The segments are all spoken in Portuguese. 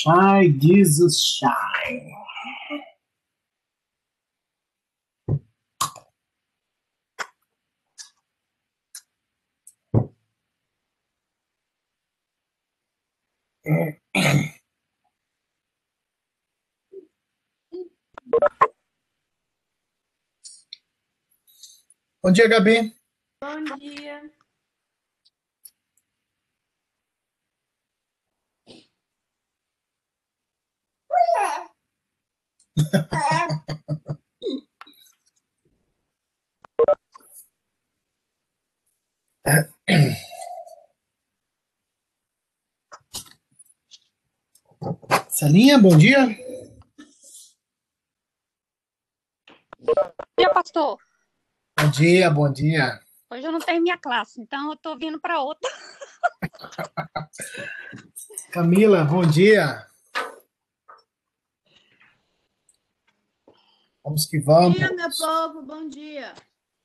Shine, Jesus, shine. Bom dia, Gabi. Bom dia. Celinha, bom dia. Bom dia, pastor. Bom dia, bom dia. Hoje eu não tenho minha classe, então eu tô vindo para outra. Camila, bom dia. Vamos que Bom vamos. dia, meu povo, bom dia.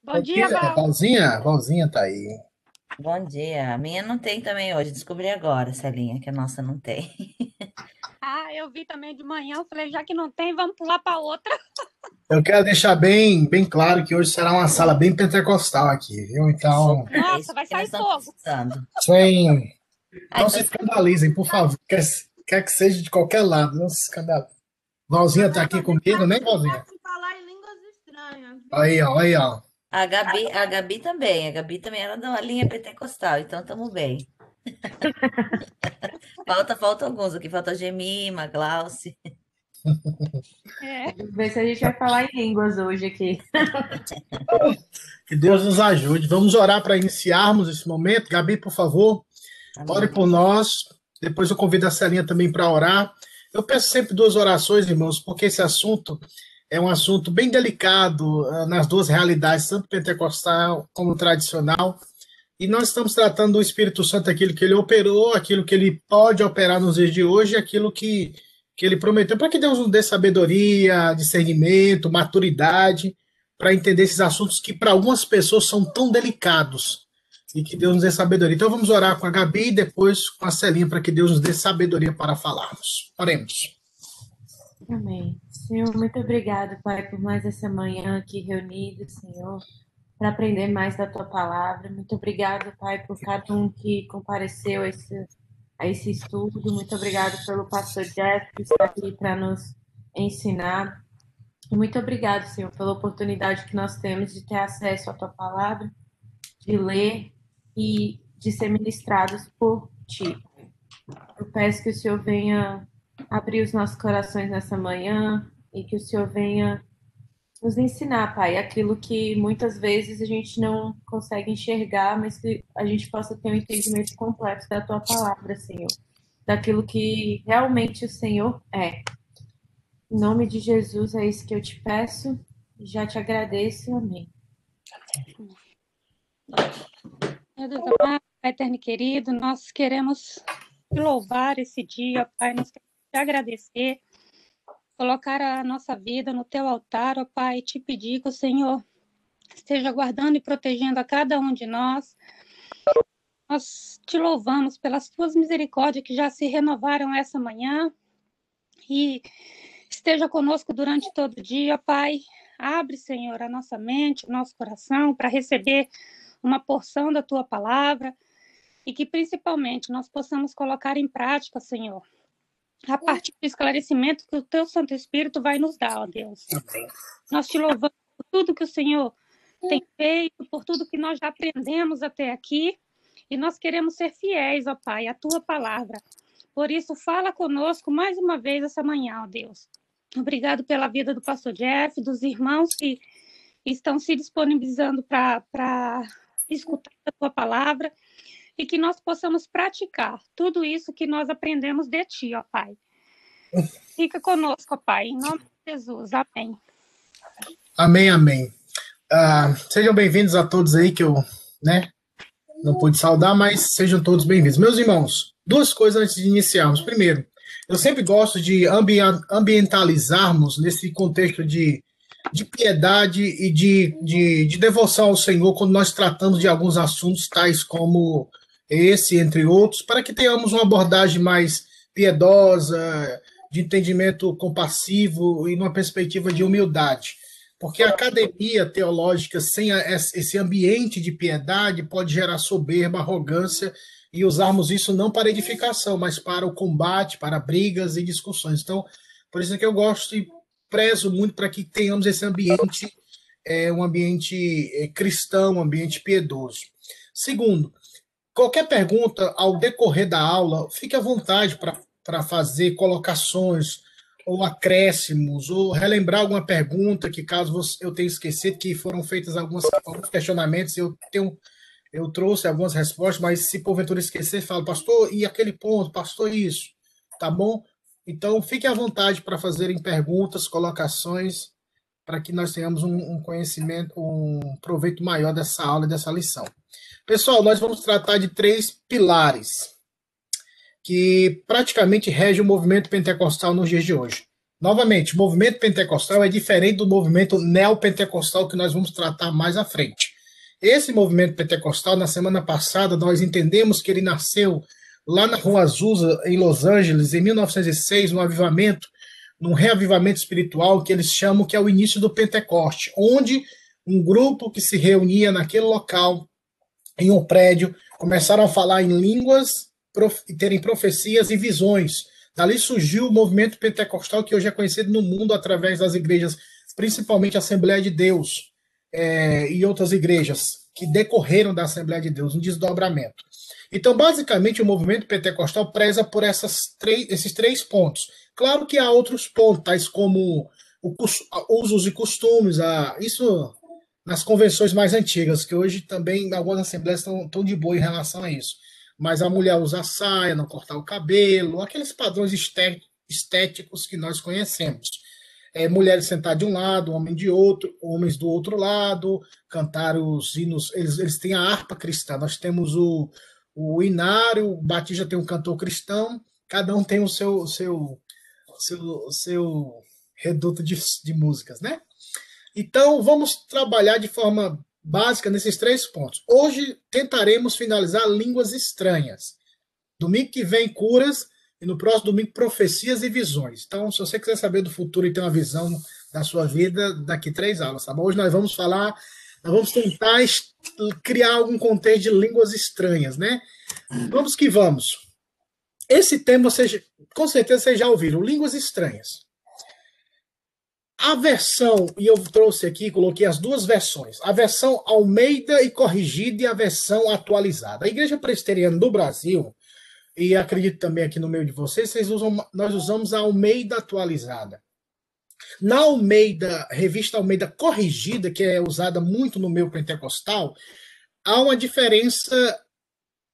Bom dia, Val. Valzinha, Valzinha tá aí. Bom dia. A minha não tem também hoje. Descobri agora, Celinha, que a nossa não tem. Ah, eu vi também de manhã, eu falei, já que não tem, vamos pular para outra. Eu quero deixar bem, bem claro que hoje será uma sala bem pentecostal aqui, viu? Então, É Nossa, isso vai sair fogo. Ai, não se escandalizem, por favor. Quer, quer que seja de qualquer lado, não se escandalizem. Valzinha tá aqui comigo, né, Valzinha? Posso falar em línguas estranhas. viu? Aí, ó, aí, ó. A Gabi, a Gabi também. A Gabi também era da linha pentecostal, então estamos bem. Falta, falta alguns aqui. Falta a Gemima, Glauce. É, Ver se a gente vai falar em línguas hoje aqui. Que Deus nos ajude. Vamos orar para iniciarmos esse momento. Gabi, por favor, ore por nós. Depois eu convido a Celinha também para orar. Eu peço sempre duas orações, irmãos, porque esse assunto é um assunto bem delicado ah, nas duas realidades, tanto pentecostal como tradicional. E nós estamos tratando do Espírito Santo, aquilo que ele operou, aquilo que ele pode operar nos dias de hoje, aquilo que, que ele prometeu, para que Deus nos dê sabedoria, discernimento, maturidade, para entender esses assuntos que para algumas pessoas são tão delicados e que Deus nos dê sabedoria. Então vamos orar com a Gabi e depois com a Celinha para que Deus nos dê sabedoria para falarmos. Oremos. Amém. Senhor, muito obrigado, Pai, por mais essa manhã aqui reunidos, Senhor, para aprender mais da Tua palavra. Muito obrigado, Pai, por cada um que compareceu a esse, a esse estudo. Muito obrigado pelo pastor Jeff, que está aqui para nos ensinar. Muito obrigado, Senhor, pela oportunidade que nós temos de ter acesso à Tua palavra, de ler e de ser ministrados por Ti. Eu peço que o Senhor venha abrir os nossos corações nessa manhã e que o Senhor venha nos ensinar, Pai, aquilo que muitas vezes a gente não consegue enxergar, mas que a gente possa ter um entendimento completo da tua palavra, Senhor, daquilo que realmente o Senhor é. Em nome de Jesus é isso que eu te peço, e já te agradeço, amém. meu Deus amado, Pai eterno querido, nós queremos louvar esse dia, Pai, nós queremos te agradecer, colocar a nossa vida no teu altar, ó Pai, te pedir que o Senhor esteja guardando e protegendo a cada um de nós. Nós te louvamos pelas tuas misericórdias que já se renovaram essa manhã e esteja conosco durante todo o dia, Pai. Abre, Senhor, a nossa mente, o nosso coração para receber uma porção da tua palavra e que principalmente nós possamos colocar em prática, Senhor, a partir do esclarecimento que o teu Santo Espírito vai nos dar, ó Deus. Nós te louvamos por tudo que o Senhor tem feito, por tudo que nós já aprendemos até aqui, e nós queremos ser fiéis, ó Pai, à tua palavra. Por isso, fala conosco mais uma vez essa manhã, ó Deus. Obrigado pela vida do pastor Jeff, dos irmãos que estão se disponibilizando para escutar a tua palavra e que nós possamos praticar tudo isso que nós aprendemos de ti, ó Pai. Fica conosco, ó Pai, em nome de Jesus. Amém. Amém, amém. Ah, sejam bem-vindos a todos aí que eu, né, não pude saudar, mas sejam todos bem-vindos. Meus irmãos, duas coisas antes de iniciarmos. Primeiro, eu sempre gosto de ambi- ambientalizarmos nesse contexto de, de piedade e de, de, de devoção ao Senhor quando nós tratamos de alguns assuntos tais como esse, entre outros, para que tenhamos uma abordagem mais piedosa, de entendimento compassivo e numa perspectiva de humildade. Porque a academia teológica sem esse ambiente de piedade pode gerar soberba, arrogância e usarmos isso não para edificação, mas para o combate, para brigas e discussões. Então, por isso é que eu gosto e prezo muito para que tenhamos esse ambiente, é, um ambiente é, cristão, um ambiente piedoso. Segundo, qualquer pergunta ao decorrer da aula, fique à vontade para fazer colocações ou acréscimos, ou relembrar alguma pergunta que, caso eu tenha esquecido, que foram feitas alguns questionamentos, eu tenho eu trouxe algumas respostas, mas se porventura esquecer, falo, pastor, e aquele ponto, pastor, isso, tá bom? Então, fique à vontade para fazerem perguntas, colocações, para que nós tenhamos um, um, conhecimento, um proveito maior dessa aula, dessa lição. Pessoal, nós vamos tratar de três pilares que praticamente regem o movimento pentecostal nos dias de hoje. Novamente, o movimento pentecostal é diferente do movimento neopentecostal que nós vamos tratar mais à frente. Esse movimento pentecostal, na semana passada, nós entendemos que ele nasceu lá na Rua Azusa, em Los Angeles, em 1906, no avivamento, num reavivamento espiritual que eles chamam que é o início do Pentecoste, onde um grupo que se reunia naquele local, em um prédio, começaram a falar em línguas e terem profecias e visões. Dali surgiu o movimento pentecostal que hoje é conhecido no mundo através das igrejas, principalmente a Assembleia de Deus é, e outras igrejas que decorreram da Assembleia de Deus, um desdobramento. Então, basicamente, o movimento pentecostal preza por esses três pontos. Claro que há outros pontos, tais como o, usos e costumes, a, isso nas convenções mais antigas, que hoje também algumas assembleias estão, de boa em relação a isso. Mas a mulher usar saia, não cortar o cabelo, aqueles padrões estéticos que nós conhecemos. É, mulheres sentar de um lado, homem de outro, homens do outro lado, cantar os hinos. Eles, eles têm a harpa cristã. Nós temos o, o Inário, o Batista tem um cantor cristão, cada um tem o seu seu seu, seu reduto de, de músicas, né? Então, vamos trabalhar de forma básica nesses três pontos. Hoje tentaremos finalizar línguas estranhas. Domingo que vem, curas, e no próximo domingo, profecias e visões. Então, se você quiser saber do futuro e ter uma visão da sua vida, daqui três aulas, tá bom? Hoje nós vamos falar nós vamos tentar criar algum contexto de línguas estranhas, né? Vamos que vamos. Esse tema, vocês, com certeza vocês já ouviram, línguas estranhas. A versão, e eu trouxe aqui, coloquei as duas versões, a versão Almeida e corrigida e a versão atualizada. A Igreja Presbiteriana do Brasil, e acredito também aqui no meio de vocês, vocês usam, nós usamos a Almeida atualizada. Na Almeida, revista Almeida corrigida, que é usada muito no meu pentecostal, há uma diferença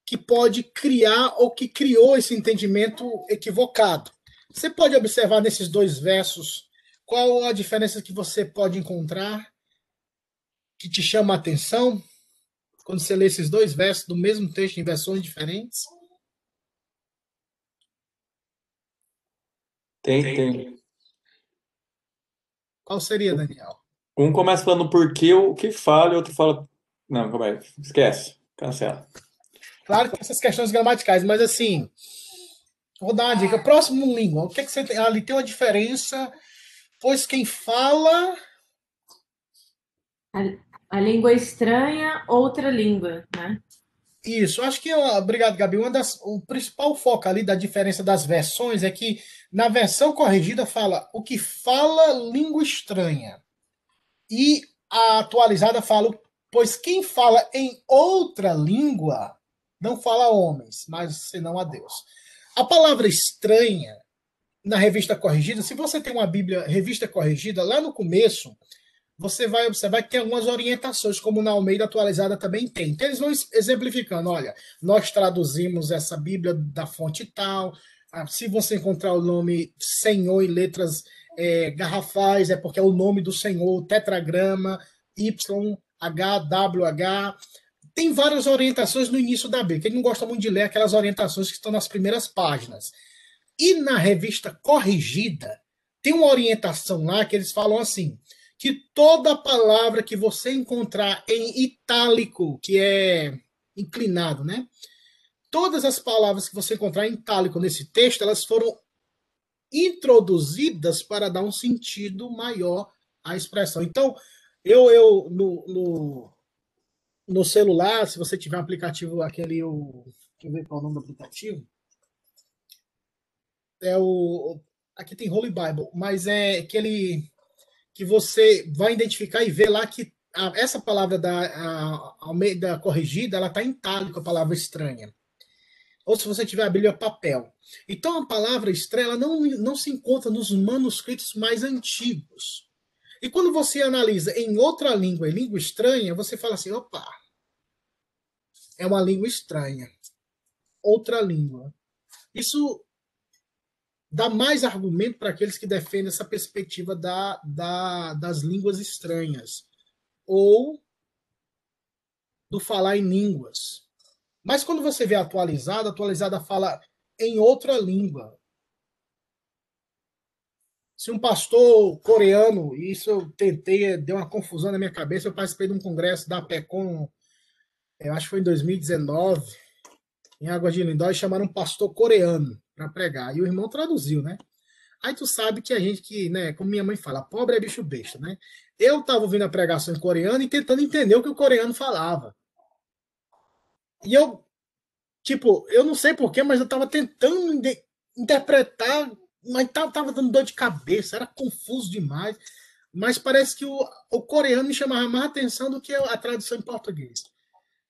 que pode criar ou que criou esse entendimento equivocado. Você pode observar nesses dois versos qual a diferença que você pode encontrar que te chama a atenção quando você lê esses dois versos do mesmo texto em versões diferentes? Tem, tem. Qual seria, Daniel? Um começa falando por que o que fala e outro fala. Não, como é? Esquece. Cancela. Claro que tem essas questões gramaticais, mas assim. Vou dar uma dica. Próximo língua. O que, é que você tem? Ali tem uma diferença, pois quem fala. A, a língua estranha, outra língua, né? Isso, acho que, obrigado, Gabi. Uma das, o principal foco ali da diferença das versões é que na versão corrigida fala o que fala língua estranha. E a atualizada fala, pois quem fala em outra língua não fala homens, mas senão a Deus. A palavra estranha, na revista corrigida, se você tem uma Bíblia revista corrigida, lá no começo, você vai observar que tem algumas orientações, como na Almeida atualizada também tem. Então, eles vão exemplificando: olha, nós traduzimos essa Bíblia da fonte tal. Se você encontrar o nome Senhor em letras é, garrafais, é porque é o nome do Senhor, tetragrama, YHWH. Tem várias orientações no início da Bíblia. Quem não gosta muito de ler aquelas orientações que estão nas primeiras páginas. E na revista corrigida, tem uma orientação lá que eles falam assim: que toda palavra que você encontrar em itálico, que é inclinado, né? todas as palavras que você encontrar em itálico nesse texto, elas foram introduzidas para dar um sentido maior à expressão. Então, eu, eu no, no, no celular, se você tiver um aplicativo, aquele, o, deixa eu ver qual é o nome do aplicativo, é o, aqui tem Holy Bible, mas é aquele que você vai identificar e ver lá que a, essa palavra da Almeida corrigida, ela está em itálico, a palavra estranha. Ou se você tiver a Bíblia papel. Então a palavra estranha não, não se encontra nos manuscritos mais antigos. E quando você analisa em outra língua, em língua estranha, você fala assim: opa, é uma língua estranha. Outra língua. Isso dá mais argumento para aqueles que defendem essa perspectiva da, da, das línguas estranhas ou do falar em línguas. Mas quando você vê atualizada, atualizada fala em outra língua. Se um pastor coreano, isso eu tentei, deu uma confusão na minha cabeça, eu participei de um congresso da PECOM, eu acho que foi em 2019, em Água de Lindóia, e chamaram um pastor coreano para pregar. E o irmão traduziu, né? Aí tu sabe que a gente que, né, como minha mãe fala, pobre é bicho besta, né? Eu tava ouvindo a pregação em coreano e tentando entender o que o coreano falava. E eu, tipo, eu não sei porquê, mas eu tava tentando interpretar, mas tava, tava dando dor de cabeça, era confuso demais. Mas parece que o, o coreano me chamava mais atenção do que a tradução em português.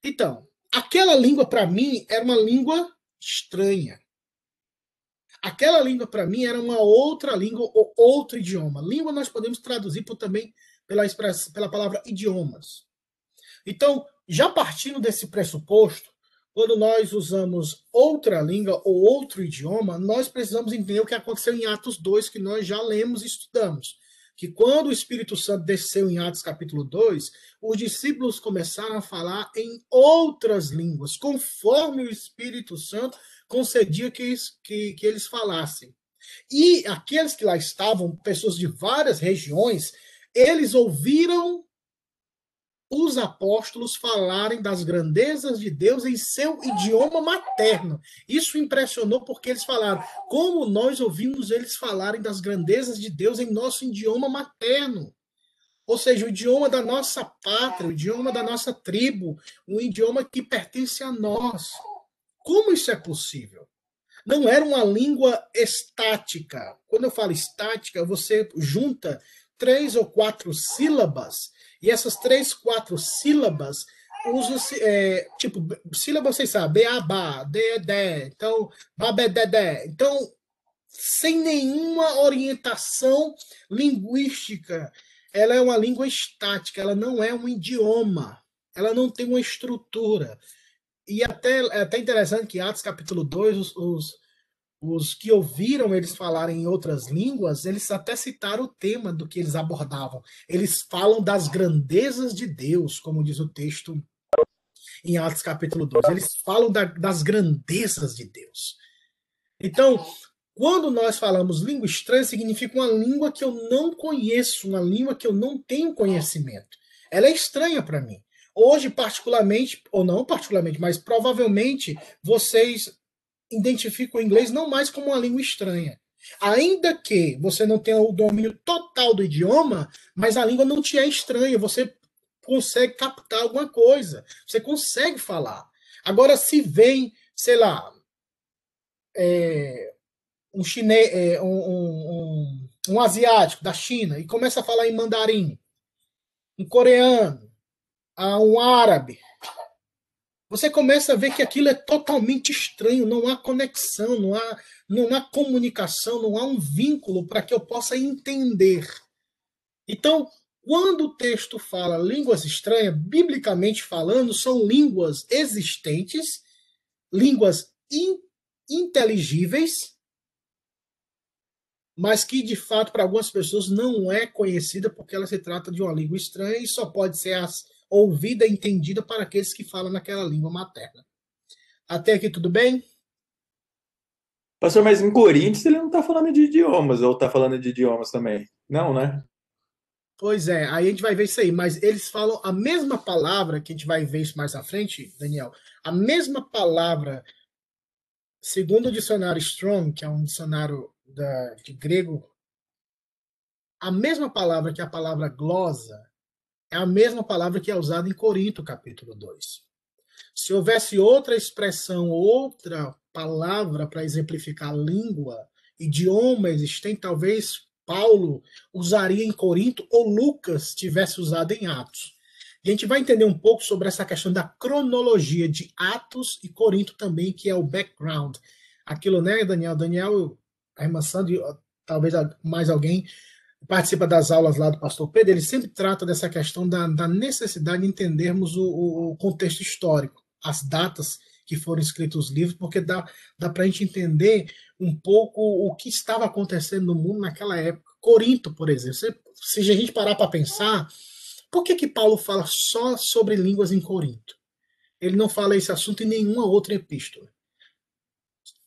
Então, aquela língua para mim era uma língua estranha. Aquela língua, para mim, era uma outra língua ou outro idioma. Língua nós podemos traduzir por, também pela, pela palavra idiomas. Então, já partindo desse pressuposto, quando nós usamos outra língua ou outro idioma, nós precisamos entender o que aconteceu em Atos 2, que nós já lemos e estudamos. Que quando o Espírito Santo desceu em Atos capítulo 2, os discípulos começaram a falar em outras línguas, conforme o Espírito Santo concedia que, que, que eles falassem. E aqueles que lá estavam, pessoas de várias regiões, eles ouviram os apóstolos falarem das grandezas de Deus em seu idioma materno. Isso impressionou porque eles falaram como nós ouvimos eles falarem das grandezas de Deus em nosso idioma materno. Ou seja, o idioma da nossa pátria, o idioma da nossa tribo, um idioma que pertence a nós. Como isso é possível? Não era uma língua estática. Quando eu falo estática, você junta três ou quatro sílabas, e essas três, quatro sílabas usa-se, é, tipo, sílaba vocês sabem, beabá, dedé, então, babededé. Então, sem nenhuma orientação linguística, ela é uma língua estática, ela não é um idioma, ela não tem uma estrutura. E até, é até interessante que Atos capítulo 2, os, os, os, que ouviram eles falarem em outras línguas, eles até citaram o tema do que eles abordavam. Eles falam das grandezas de Deus, como diz o texto em Atos capítulo 2. Eles falam da, das grandezas de Deus. Então, quando nós falamos língua estranha, significa uma língua que eu não conheço, uma língua que eu não tenho conhecimento. Ela é estranha para mim. Hoje, particularmente, ou não particularmente, mas provavelmente vocês identificam o inglês não mais como uma língua estranha. Ainda que você não tenha o domínio total do idioma, mas a língua não te é estranha, você consegue captar alguma coisa, você consegue falar. Agora, se vem, sei lá, é, um chinês, é, um, um, um, um asiático da China e começa a falar em mandarim, um coreano, um árabe, você começa a ver que aquilo é totalmente estranho, não há conexão, não há, não há comunicação, não há um vínculo para que eu possa entender. Então, quando o texto fala línguas estranhas, biblicamente falando, são línguas existentes, línguas in, inteligíveis, mas que de fato para algumas pessoas não é conhecida porque ela se trata de uma língua estranha e só pode ser as, ouvida e entendida para aqueles que falam naquela língua materna. Até aqui tudo bem? Pastor, mas em Coríntios ele não está falando de idiomas, ou está falando de idiomas também? Não, né? Pois é, aí a gente vai ver isso aí, mas eles falam a mesma palavra, que a gente vai ver isso mais à frente, Daniel, a mesma palavra segundo o dicionário Strong, que é um dicionário da, de grego, a mesma palavra que a palavra glosa é a mesma palavra que é usada em Corinto, capítulo 2. Se houvesse outra expressão, outra palavra para exemplificar língua, idioma existente, talvez Paulo usaria em Corinto ou Lucas tivesse usado em Atos. A gente vai entender um pouco sobre essa questão da cronologia de Atos e Corinto também, que é o background. Aquilo, né, Daniel? Daniel, a irmã Sandra, talvez mais alguém participa das aulas lá do pastor Pedro, ele sempre trata dessa questão da, da necessidade de entendermos o, o, contexto histórico, as datas que foram escritos os livros, porque dá, dá para a gente entender um pouco o que estava acontecendo no mundo naquela época. Corinto, por exemplo, se, se a gente parar para pensar, por que, que Paulo fala só sobre línguas em Corinto? Ele não fala esse assunto em nenhuma outra epístola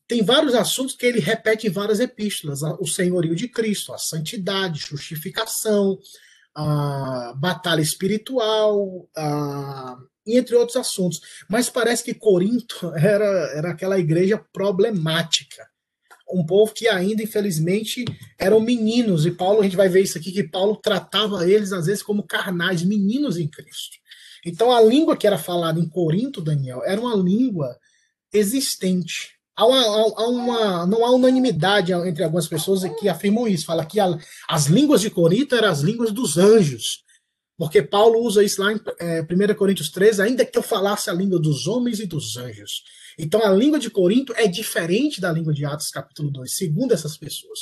tem vários assuntos que ele repete em várias epístolas: o senhorio de Cristo, a santidade, justificação, a batalha espiritual, a, entre outros assuntos. Mas parece que Corinto era, era aquela igreja problemática. Um povo que ainda, infelizmente, eram meninos, e Paulo, a gente vai ver isso aqui, que Paulo tratava eles, às vezes, como carnais, meninos em Cristo. Então, a língua que era falada em Corinto, Daniel, era uma língua existente há uma, há uma, não há unanimidade entre algumas pessoas que afirmam isso. Fala que a, as línguas de Corinto eram as línguas dos anjos. Porque Paulo usa isso lá em é, 1 Coríntios 13, ainda que eu falasse a língua dos homens e dos anjos. Então a língua de Corinto é diferente da língua de Atos capítulo 2, segundo essas pessoas.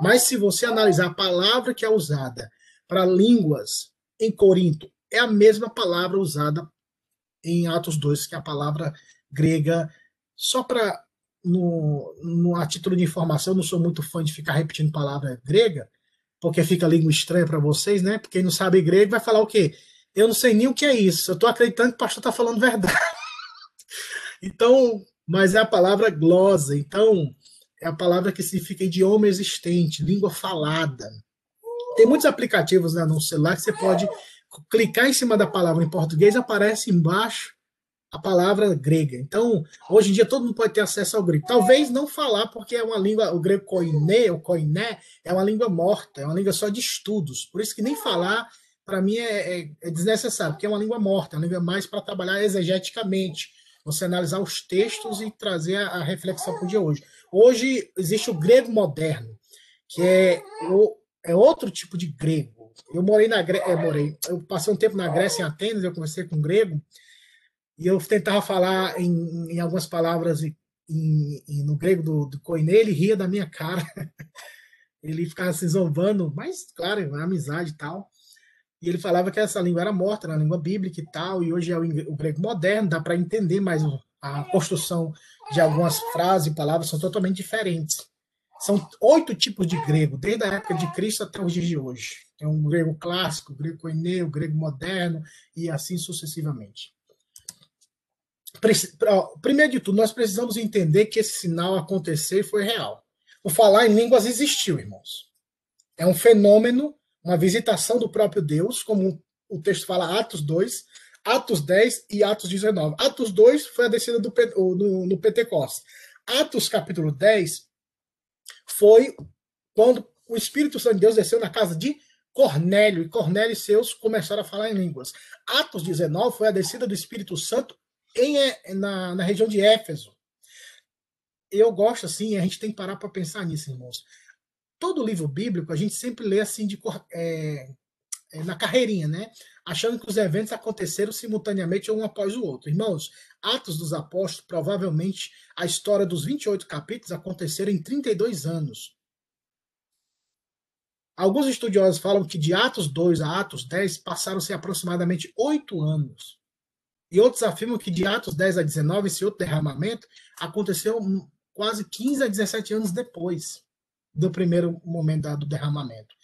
Mas se você analisar a palavra que é usada para línguas em Corinto, é a mesma palavra usada em Atos 2, que é a palavra grega. Só para no, no, a título de informação, eu não sou muito fã de ficar repetindo palavra grega, porque fica língua estranha para vocês, né? Porque quem não sabe grego vai falar o quê? Eu não sei nem o que é isso. Eu estou acreditando que o pastor está falando verdade. então, mas é a palavra glosa. Então, é a palavra que significa idioma existente, língua falada. Tem muitos aplicativos né, no celular que você pode clicar em cima da palavra em português, aparece embaixo a palavra grega. Então, hoje em dia todo mundo pode ter acesso ao grego. Talvez não falar, porque é uma língua, o grego koiné, ou koiné, é uma língua morta, é uma língua só de estudos. Por isso que nem falar, para mim, é, é, é, desnecessário, porque é uma língua morta, é uma língua mais para trabalhar exegeticamente, você analisar os textos e trazer a, a reflexão para o dia hoje. Hoje existe o grego moderno, que é, o, é outro tipo de grego. Eu morei na Grécia, eu morei, eu passei um tempo na Grécia, em Atenas, eu conversei com um grego, e eu tentava falar em, em algumas palavras em, em, no grego do, do ele ria da minha cara. ele ficava se zombando, mas, claro, é amizade e tal. E ele falava que essa língua era morta, era a língua bíblica e tal, e hoje é o, grego moderno, dá para entender mais a construção de algumas frases e palavras são totalmente diferentes. São oito tipos de grego, desde a época de Cristo até os dias de hoje. Tem um grego clássico, grego koiné, o grego moderno e assim sucessivamente. Primeiro de tudo, nós precisamos entender que esse sinal aconteceu e foi real. O falar em línguas existiu, irmãos. É um fenômeno, uma visitação do próprio Deus, como o texto fala, Atos 2, Atos 10 e Atos 19. Atos 2 foi a descida do, no, no Pentecostes. Atos capítulo 10 foi quando o Espírito Santo de Deus desceu na casa de Cornélio, e Cornélio e seus começaram a falar em línguas. Atos 19 foi a descida do Espírito Santo em, é, na, na região de Éfeso. Eu gosto assim, a gente tem que parar para pensar nisso, irmãos. Todo livro bíblico a gente sempre lê assim de, é, na carreirinha, né? Achando que os eventos aconteceram simultaneamente um após o outro. Irmãos, Atos dos Apóstolos, provavelmente a história dos 28 capítulos aconteceram em 32 anos. Alguns estudiosos falam que de Atos 2 a Atos 10 passaram-se aproximadamente oito anos. E outros afirmam que de Atos 10 a 19, esse outro derramamento aconteceu quase 15 a 17 anos depois do primeiro momento do derramamento.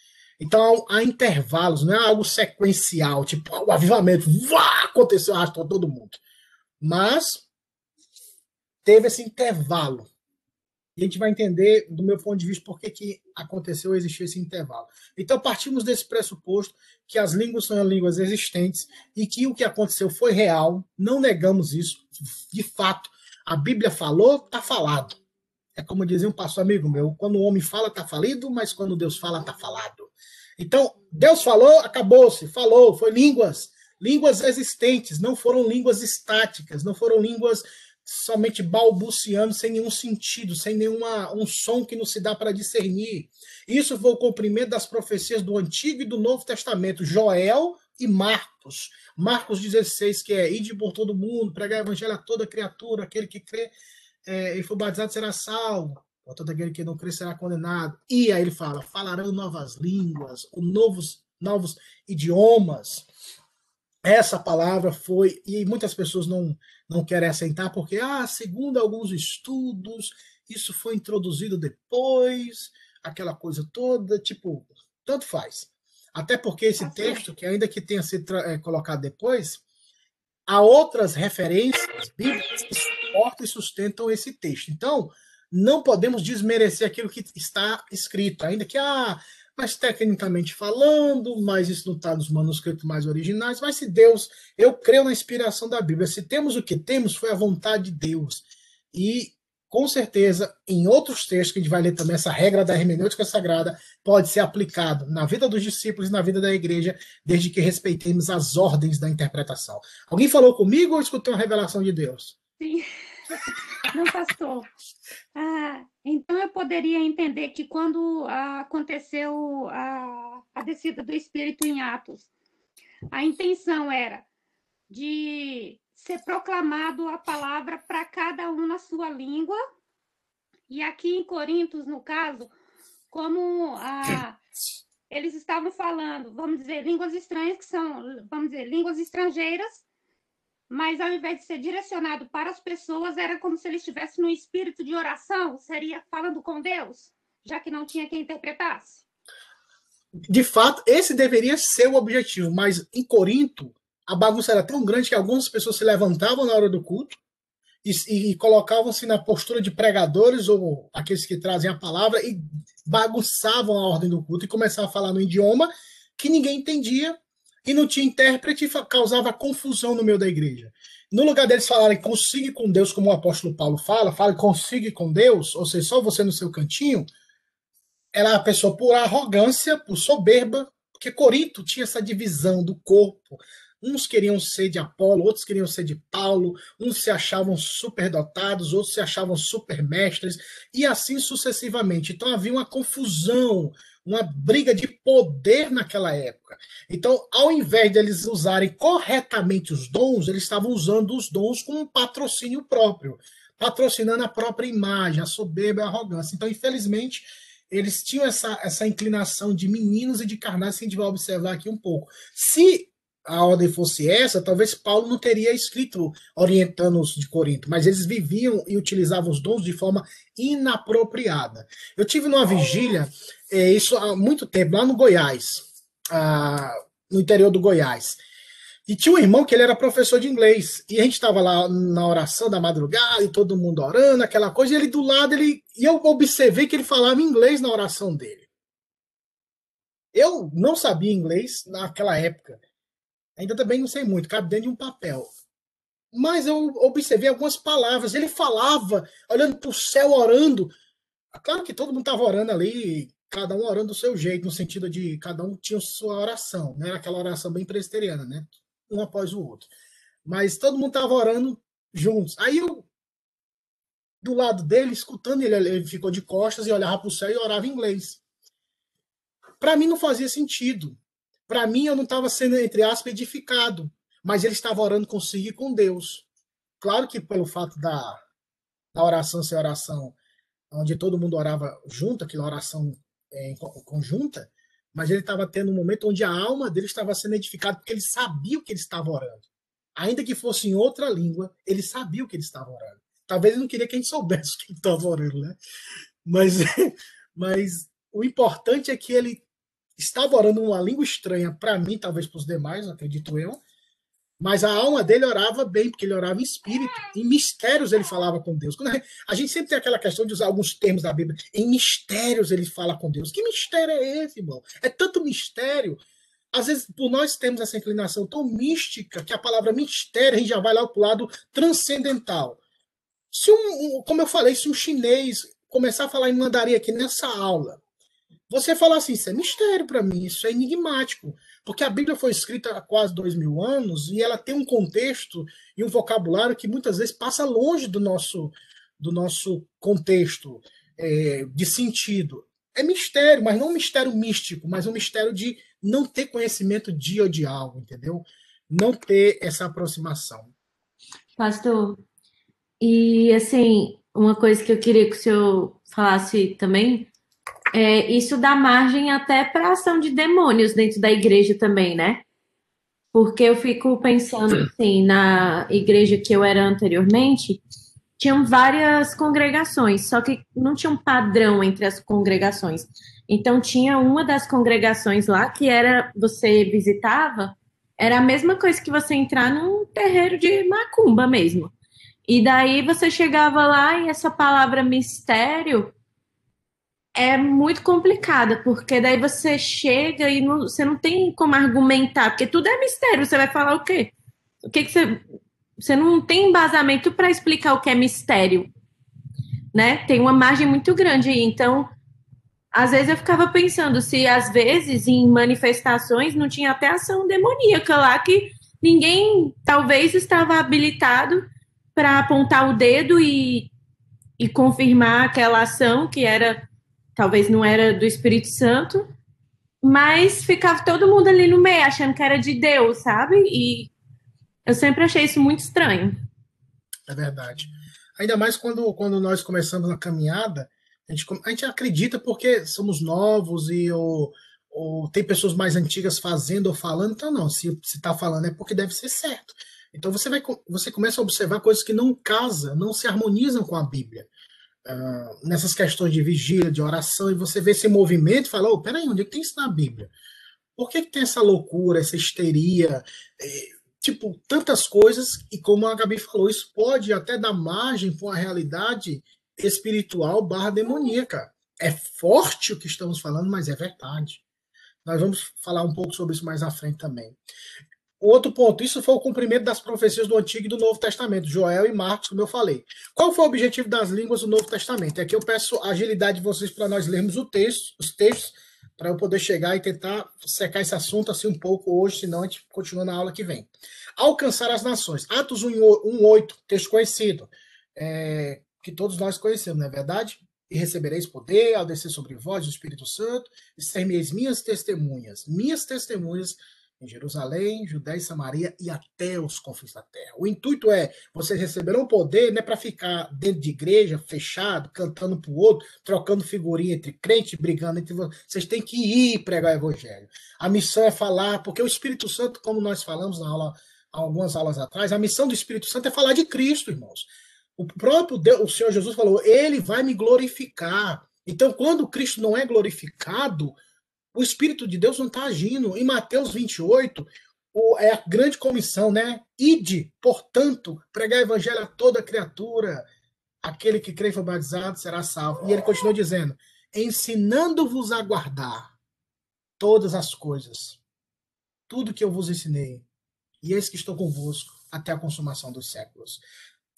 Então há intervalos, não é algo sequencial, tipo o avivamento, vá, aconteceu, arrastou todo mundo. Mas teve esse intervalo e a gente vai entender, do meu ponto de vista, por que, que aconteceu existir esse intervalo. Então, partimos desse pressuposto que as línguas são línguas existentes e que o que aconteceu foi real, não negamos isso. De fato, A Bíblia falou, tá falado. É como dizia um pastor amigo meu: quando o homem fala, tá falido, mas quando Deus fala, tá falado. Então, Deus falou, acabou-se, falou, foi línguas, línguas existentes, não foram línguas estáticas, não foram línguas somente balbuciando, sem nenhum sentido, sem nenhuma um som que não se dá para discernir. Isso foi o cumprimento das profecias do Antigo e do Novo Testamento, Joel e Marcos. Marcos 16, que é ide por todo mundo, pregar o evangelho a toda criatura, aquele que crê é, e for batizado será salvo, todo aquele que não crê será condenado. E aí ele fala, falarão novas línguas, novos, novos idiomas. Essa palavra foi, e muitas pessoas não, não querem aceitar, porque, ah, segundo alguns estudos, isso foi introduzido depois, aquela coisa toda, tipo, tanto faz. Até porque esse tá texto, que ainda que tenha sido é, colocado depois, há outras referências bíblicas que suportam e sustentam esse texto. Então, não podemos desmerecer aquilo que está escrito, ainda que, ah, mas tecnicamente falando, mas isso não está nos manuscritos mais originais. Mas se Deus, eu creio na inspiração da Bíblia, se temos o que temos, foi a vontade de Deus. E com certeza, em outros textos que a gente vai ler também, essa regra da hermenêutica sagrada pode ser aplicado na vida dos discípulos e na vida da igreja, desde que respeitemos as ordens da interpretação. Alguém falou comigo ou escutou uma revelação de Deus? Sim. Não, pastor. Ah, então eu poderia entender que quando aconteceu a, a descida do Espírito em Atos, a intenção era de ser proclamado a palavra para cada um na sua língua. E aqui em Corintos, no caso, como a, eles estavam falando, vamos dizer, línguas estranhas, que são, vamos dizer, línguas estrangeiras, mas ao invés de ser direcionado para as pessoas, era como se eles estivessem no espírito de oração, seria falando com Deus, já que não tinha quem interpretasse. De fato, esse deveria ser o objetivo, mas em Corinto, a bagunça era tão grande que algumas pessoas se levantavam na hora do culto e, e colocavam-se na postura de pregadores ou aqueles que trazem a palavra e bagunçavam a ordem do culto e começavam a falar no idioma que ninguém entendia e não tinha intérprete e causava confusão no meio da igreja. No lugar deles falarem consiga com Deus, como o apóstolo Paulo fala, fala consiga com Deus, ou seja, só você no seu cantinho, era a pessoa por arrogância, por soberba, porque Corinto tinha essa divisão do corpo, Uns queriam ser de Apolo, outros queriam ser de Paulo, uns se achavam superdotados, outros se achavam supermestres, e assim sucessivamente. Então havia uma confusão, uma briga de poder naquela época. Então, ao invés de eles usarem corretamente os dons, eles estavam usando os dons com um patrocínio próprio, patrocinando a própria imagem, a soberba e a arrogância. Então, infelizmente, eles tinham essa, essa inclinação de meninos e de carnais que a gente vai observar aqui um pouco. Se a ordem fosse essa, talvez Paulo não teria escrito orientando-os de Corinto, mas eles viviam e utilizavam os dons de forma inapropriada. Eu tive numa vigília, é, isso há muito tempo, lá no Goiás, ah, no interior do Goiás. E tinha um irmão que ele era professor de inglês. E a gente estava lá na oração da madrugada, e todo mundo orando, aquela coisa, e ele do lado, ele. E eu observei que ele falava inglês na oração dele. Eu não sabia inglês naquela época. Ainda também não sei muito, cabe dentro de um papel. Mas eu observei algumas palavras. Ele falava, olhando para o céu, orando. Claro que todo mundo estava orando ali, cada um orando do seu jeito, no sentido de cada um tinha sua oração, né? Aquela oração bem presbiteriana, né? Um após o outro. Mas todo mundo estava orando juntos. Aí eu, do lado dele, escutando ele, ele ficou de costas e olhava para o céu e orava em inglês. Para mim não fazia sentido. Para mim, eu não estava sendo, entre aspas, edificado, mas ele estava orando consigo e com Deus. Claro que pelo fato da, da oração ser oração onde todo mundo orava junto, aquela oração é, conjunta, mas ele estava tendo um momento onde a alma dele estava sendo edificada, porque ele sabia o que ele estava orando. Ainda que fosse em outra língua, ele sabia o que ele estava orando. Talvez ele não queria que a gente soubesse o que ele estava orando, né? Mas, mas o importante é que ele estava orando uma língua estranha para mim, talvez para os demais, acredito eu. Mas a alma dele orava bem, porque ele orava em espírito. Em mistérios ele falava com Deus. A gente sempre tem aquela questão de usar alguns termos da Bíblia. Em mistérios ele fala com Deus. Que mistério é esse, irmão? É tanto mistério. Às vezes, por nós temos essa inclinação tão mística que a palavra mistério a gente já vai lá para o lado transcendental. Se um, como eu falei, se um chinês começar a falar em mandarim aqui nessa aula, você falar assim, isso é mistério para mim, isso é enigmático, porque a Bíblia foi escrita há quase dois mil anos e ela tem um contexto e um vocabulário que muitas vezes passa longe do nosso, do nosso contexto é, de sentido. É mistério, mas não um mistério místico, mas um mistério de não ter conhecimento de ou de algo, entendeu? Não ter essa aproximação. Pastor, e assim, uma coisa que eu queria que o senhor falasse também, é, isso dá margem até para ação de demônios dentro da igreja também, né? Porque eu fico pensando assim, na igreja que eu era anteriormente, tinham várias congregações, só que não tinha um padrão entre as congregações. Então tinha uma das congregações lá que era você visitava, era a mesma coisa que você entrar num terreiro de macumba mesmo. E daí você chegava lá e essa palavra mistério é muito complicada, porque daí você chega e não, você não tem como argumentar, porque tudo é mistério. Você vai falar o quê? O que, que você. Você não tem embasamento para explicar o que é mistério, né? Tem uma margem muito grande aí. Então, às vezes eu ficava pensando se às vezes em manifestações não tinha até ação demoníaca lá que ninguém talvez estava habilitado para apontar o dedo e, e confirmar aquela ação que era talvez não era do Espírito Santo, mas ficava todo mundo ali no meio achando que era de Deus, sabe? E eu sempre achei isso muito estranho. É verdade. Ainda mais quando, quando nós começamos a caminhada, a gente, a gente acredita porque somos novos e ou, ou tem pessoas mais antigas fazendo ou falando, então não, se está falando é porque deve ser certo. Então você vai você começa a observar coisas que não casam, não se harmonizam com a Bíblia. Uh, nessas questões de vigília, de oração, e você vê esse movimento e fala, oh, peraí, onde é que tem isso na Bíblia? Por que, que tem essa loucura, essa histeria? É, tipo, tantas coisas, e como a Gabi falou, isso pode até dar margem para uma realidade espiritual barra demoníaca. É forte o que estamos falando, mas é verdade. Nós vamos falar um pouco sobre isso mais à frente também. Outro ponto, isso foi o cumprimento das profecias do Antigo e do Novo Testamento, Joel e Marcos, como eu falei. Qual foi o objetivo das línguas do Novo Testamento? É que eu peço agilidade de vocês para nós lermos o texto, os textos, para eu poder chegar e tentar secar esse assunto assim um pouco hoje, senão a gente continua na aula que vem. Alcançar as nações. Atos 1,8, texto conhecido, é, que todos nós conhecemos, não é verdade? E recebereis poder ao descer sobre vós o Espírito Santo, e ser-me-eis minhas testemunhas, minhas testemunhas em Jerusalém, Judéia e Samaria e até os confins da terra. O intuito é vocês receberão poder, não é para ficar dentro de igreja, fechado, cantando para o outro, trocando figurinha entre crentes, brigando entre vocês. Vocês têm que ir pregar o evangelho. A missão é falar, porque o Espírito Santo, como nós falamos na aula, algumas aulas atrás, a missão do Espírito Santo é falar de Cristo, irmãos. O próprio Deus, o Senhor Jesus falou: Ele vai me glorificar. Então, quando Cristo não é glorificado, o Espírito de Deus não está agindo. Em Mateus 28, o, é a grande comissão, né? Ide, portanto, pregar o evangelho a toda criatura. Aquele que crê e for batizado será salvo. E ele continua dizendo: ensinando-vos a guardar todas as coisas, tudo que eu vos ensinei. E eis que estou convosco até a consumação dos séculos.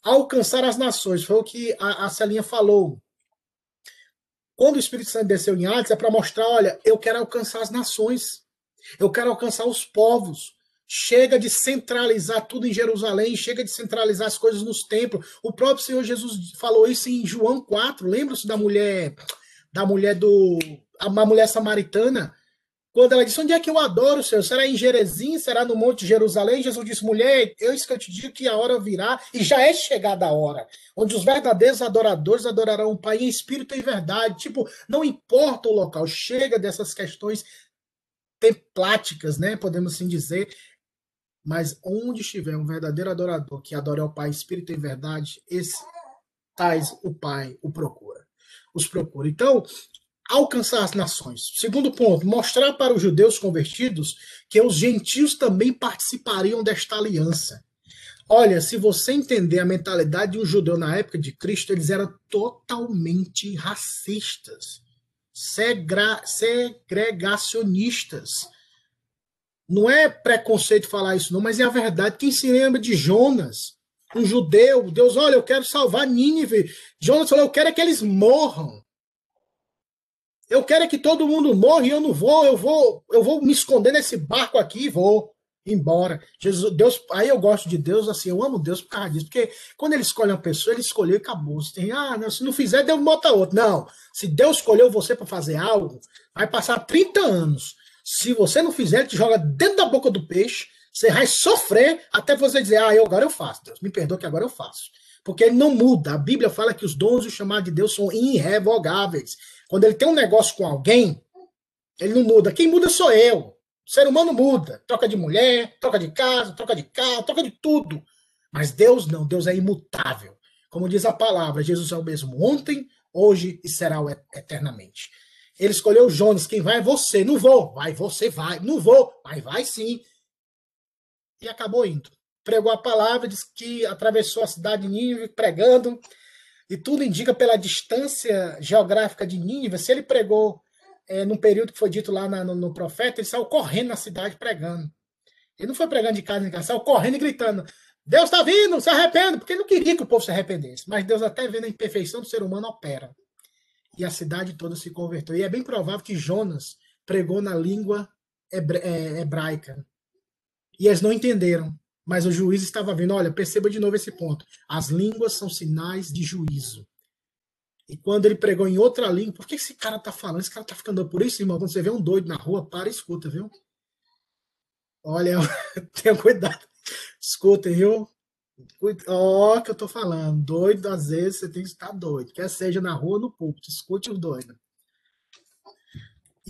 Alcançar as nações, foi o que a, a Celinha falou. Quando o Espírito Santo desceu em Atos, é para mostrar: olha, eu quero alcançar as nações, eu quero alcançar os povos. Chega de centralizar tudo em Jerusalém, chega de centralizar as coisas nos templos. O próprio Senhor Jesus falou isso em João 4. Lembra-se da mulher, da mulher do. Uma mulher samaritana quando ela disse, onde é que eu adoro, Senhor? Será em Jerezim? Será no Monte Jerusalém? Jesus disse, mulher, eu isso que eu te digo que a hora virá, e já é chegada a hora, onde os verdadeiros adoradores adorarão o Pai em espírito e verdade. Tipo, não importa o local, chega dessas questões templáticas, né? Podemos assim dizer. Mas onde estiver um verdadeiro adorador que adora o Pai em espírito e verdade, esse tais o Pai o procura. Os procura. Então, alcançar as nações. Segundo ponto, mostrar para os judeus convertidos que os gentios também participariam desta aliança. Olha, se você entender a mentalidade de um judeu na época de Cristo, eles eram totalmente racistas, segregacionistas. Não é preconceito falar isso, não, mas é a verdade. Quem se lembra de Jonas? um judeu. Deus, olha, eu quero salvar Nínive. Jonas falou, eu quero é que eles morram. Eu quero é que todo mundo morra e eu não vou, eu vou, eu vou me esconder nesse barco aqui e vou embora. Jesus, Deus, aí eu gosto de Deus, assim, eu amo Deus por causa disso, porque quando ele escolhe uma pessoa, ele escolheu e acabou. Se tem, ah, não, se não fizer, Deus bota outro. Não, se Deus escolheu você para fazer algo, vai passar 30 anos. Se você não fizer, ele te joga dentro da boca do peixe, você vai sofrer até você dizer, ah, eu agora eu faço, Deus, me perdoa que agora eu faço. Porque ele não muda. A Bíblia fala que os dons e o chamado de Deus são irrevogáveis. Quando ele tem um negócio com alguém, ele não muda. Quem muda sou eu. O ser humano muda. Troca de mulher, troca de casa, troca de carro, troca de tudo. Mas Deus não. Deus é imutável. Como diz a palavra, Jesus é o mesmo ontem, hoje e será eternamente. Ele escolheu Jonas. Quem vai é você. Não vou. Vai, você vai. Não vou. Vai, vai sim. E acabou indo. Pregou a palavra, disse que atravessou a cidade de Nínive pregando e tudo indica pela distância geográfica de Nínive, se ele pregou é, num período que foi dito lá na, no, no, profeta, ele saiu correndo na cidade pregando. Ele não foi pregando de casa em casa, saiu correndo e gritando: Deus está vindo, se arrependa, porque ele não queria que o povo se arrependesse. Mas Deus, até vendo a imperfeição do ser humano, opera. E a cidade toda se converteu. E é bem provável que Jonas pregou na língua hebra é, hebraica. E eles não entenderam. Mas o juiz estava vendo, olha, perceba de novo esse ponto. As línguas são sinais de juízo. E quando ele pregou em outra língua, por que esse cara tá falando? Esse cara tá ficando por isso, irmão. Quando você vê um doido na rua, para e escuta, viu? Olha, tenha cuidado. Escutem, viu? Ó, oh, que eu tô falando. Doido, às vezes, você tem que estar doido. Quer seja na rua ou no púlpito. Escute o doido.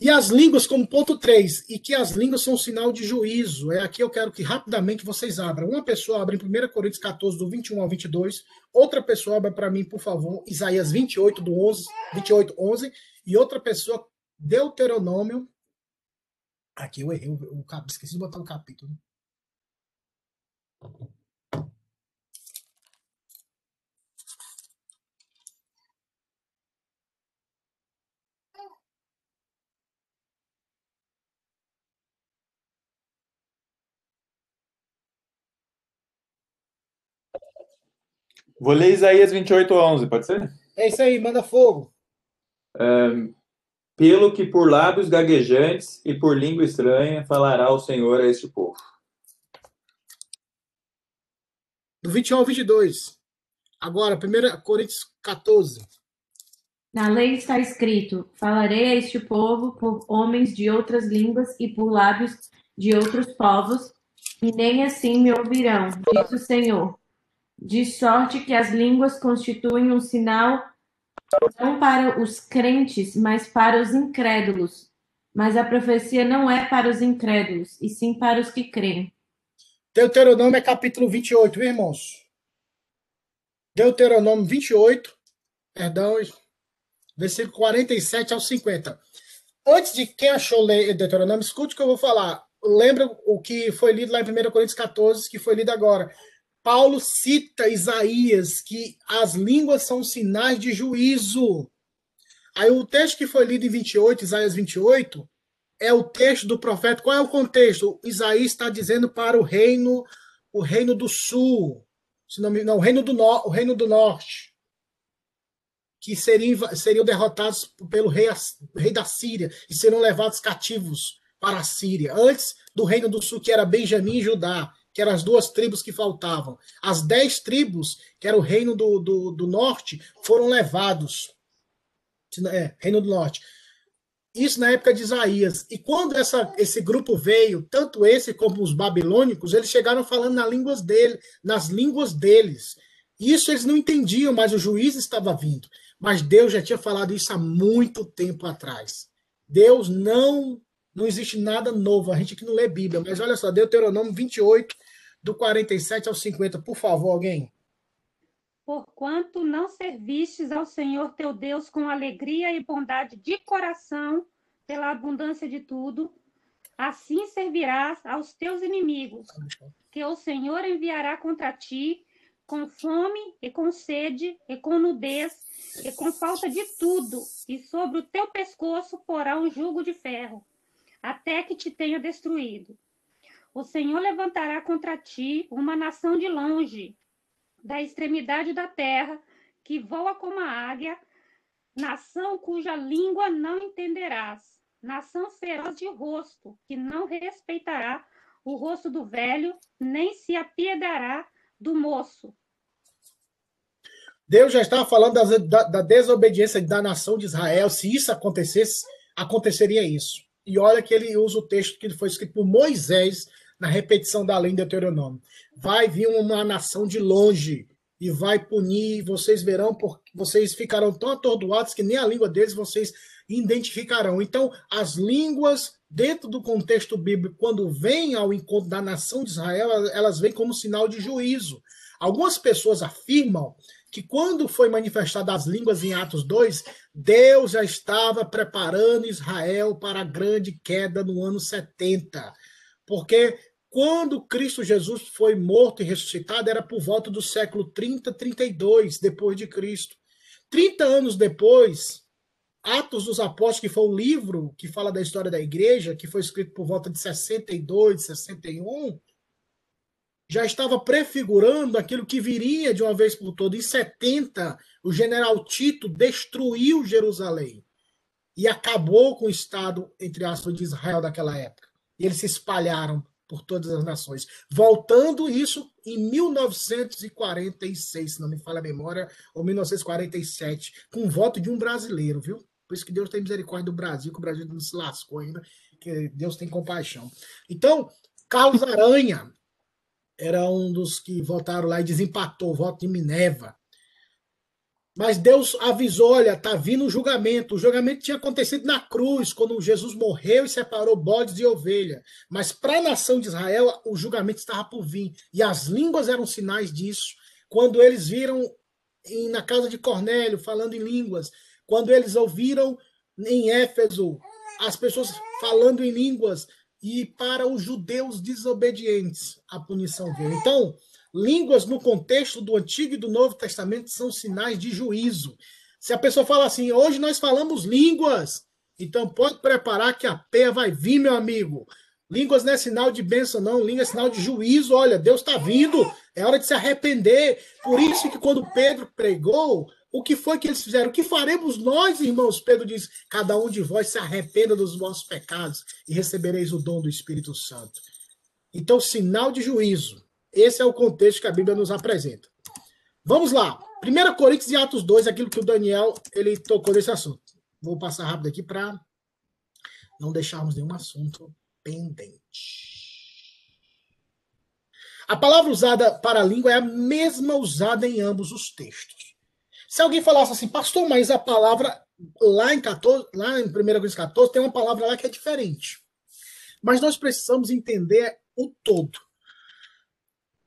E as línguas, como ponto 3, e que as línguas são um sinal de juízo. É aqui eu quero que rapidamente vocês abram. Uma pessoa abre em 1 Coríntios 14, do 21 ao 22. Outra pessoa abre para mim, por favor, Isaías 28, do 11, 28, 11. E outra pessoa, Deuteronômio. Aqui eu errei, o, o, esqueci de botar o capítulo. Vou ler Isaías 28, 11, pode ser? É isso aí, manda fogo. Um, pelo que por lábios gaguejantes e por língua estranha falará o Senhor a este povo. Do 21 ao 22. Agora, 1 Coríntios 14. Na lei está escrito: Falarei a este povo por homens de outras línguas e por lábios de outros povos, e nem assim me ouvirão, diz o Senhor de sorte que as línguas constituem um sinal não para os crentes, mas para os incrédulos. Mas a profecia não é para os incrédulos, e sim para os que creem. Deuteronômio é capítulo 28, viu, irmãos? Deuteronômio 28, perdão, versículo 47 ao 50. Antes de quem achou ler Deuteronômio, escute o que eu vou falar. Lembra o que foi lido lá em 1 Coríntios 14, que foi lido agora. Paulo cita Isaías que as línguas são sinais de juízo. Aí o texto que foi lido em 28, Isaías 28, é o texto do profeta. Qual é o contexto? Isaías está dizendo para o reino, o reino do sul, se não, não o reino do no, o reino do norte, que seriam, seriam derrotados pelo rei, rei da Síria e serão levados cativos para a Síria. Antes do reino do sul, que era Benjamim e Judá, que eram as duas tribos que faltavam. As dez tribos, que era o reino do, do, do norte, foram levados. É, reino do norte. Isso na época de Isaías. E quando essa, esse grupo veio, tanto esse como os babilônicos, eles chegaram falando nas línguas dele, nas línguas deles. Isso eles não entendiam, mas o juiz estava vindo. Mas Deus já tinha falado isso há muito tempo atrás. Deus não não existe nada novo. A gente aqui não lê Bíblia, mas olha só, Deuteronômio 28, do 47 ao 50, por favor, alguém. Porquanto não servistes ao Senhor teu Deus com alegria e bondade de coração, pela abundância de tudo, assim servirás aos teus inimigos, que o Senhor enviará contra ti com fome e com sede e com nudez e com falta de tudo, e sobre o teu pescoço porá um jugo de ferro até que te tenha destruído. O Senhor levantará contra ti uma nação de longe, da extremidade da terra, que voa como a águia, nação cuja língua não entenderás, nação feroz de rosto, que não respeitará o rosto do velho, nem se apiedará do moço. Deus já estava falando da, da, da desobediência da nação de Israel. Se isso acontecesse, aconteceria isso. E olha que ele usa o texto que foi escrito por Moisés na repetição da lei de Deuteronômio. Vai vir uma nação de longe e vai punir, vocês verão, porque vocês ficarão tão atordoados que nem a língua deles vocês identificarão. Então, as línguas, dentro do contexto bíblico, quando vêm ao encontro da nação de Israel, elas vêm como sinal de juízo. Algumas pessoas afirmam que quando foi manifestada as línguas em Atos 2, Deus já estava preparando Israel para a grande queda no ano 70. Porque quando Cristo Jesus foi morto e ressuscitado, era por volta do século 30, 32 depois de Cristo. 30 anos depois, Atos dos Apóstolos, que foi o livro que fala da história da igreja, que foi escrito por volta de 62, 61, já estava prefigurando aquilo que viria de uma vez por todas. Em 70, o general Tito destruiu Jerusalém e acabou com o Estado, entre aspas, de Israel daquela época. E eles se espalharam por todas as nações. Voltando isso em 1946, se não me falha a memória, ou 1947, com o voto de um brasileiro, viu? Por isso que Deus tem misericórdia do Brasil, que o Brasil não se lascou ainda, que Deus tem compaixão. Então, Carlos Aranha era um dos que votaram lá e desempatou o voto de Minerva. Mas Deus avisou: olha, está vindo o julgamento. O julgamento tinha acontecido na cruz, quando Jesus morreu e separou bodes e ovelha. Mas para a nação de Israel, o julgamento estava por vir. E as línguas eram sinais disso. Quando eles viram em, na casa de Cornélio falando em línguas, quando eles ouviram em Éfeso as pessoas falando em línguas, e para os judeus desobedientes a punição veio. Então, Línguas no contexto do Antigo e do Novo Testamento são sinais de juízo. Se a pessoa fala assim, hoje nós falamos línguas, então pode preparar que a peia vai vir, meu amigo. Línguas não é sinal de bênção, não. Língua é sinal de juízo. Olha, Deus está vindo. É hora de se arrepender. Por isso que quando Pedro pregou, o que foi que eles fizeram? O que faremos nós, irmãos? Pedro diz: cada um de vós se arrependa dos vossos pecados e recebereis o dom do Espírito Santo. Então, sinal de juízo. Esse é o contexto que a Bíblia nos apresenta. Vamos lá. 1 Coríntios e Atos 2, aquilo que o Daniel ele tocou nesse assunto. Vou passar rápido aqui para não deixarmos nenhum assunto pendente. A palavra usada para a língua é a mesma usada em ambos os textos. Se alguém falasse assim, pastor, mas a palavra lá em 14, lá em 1 Coríntios 14, tem uma palavra lá que é diferente. Mas nós precisamos entender o todo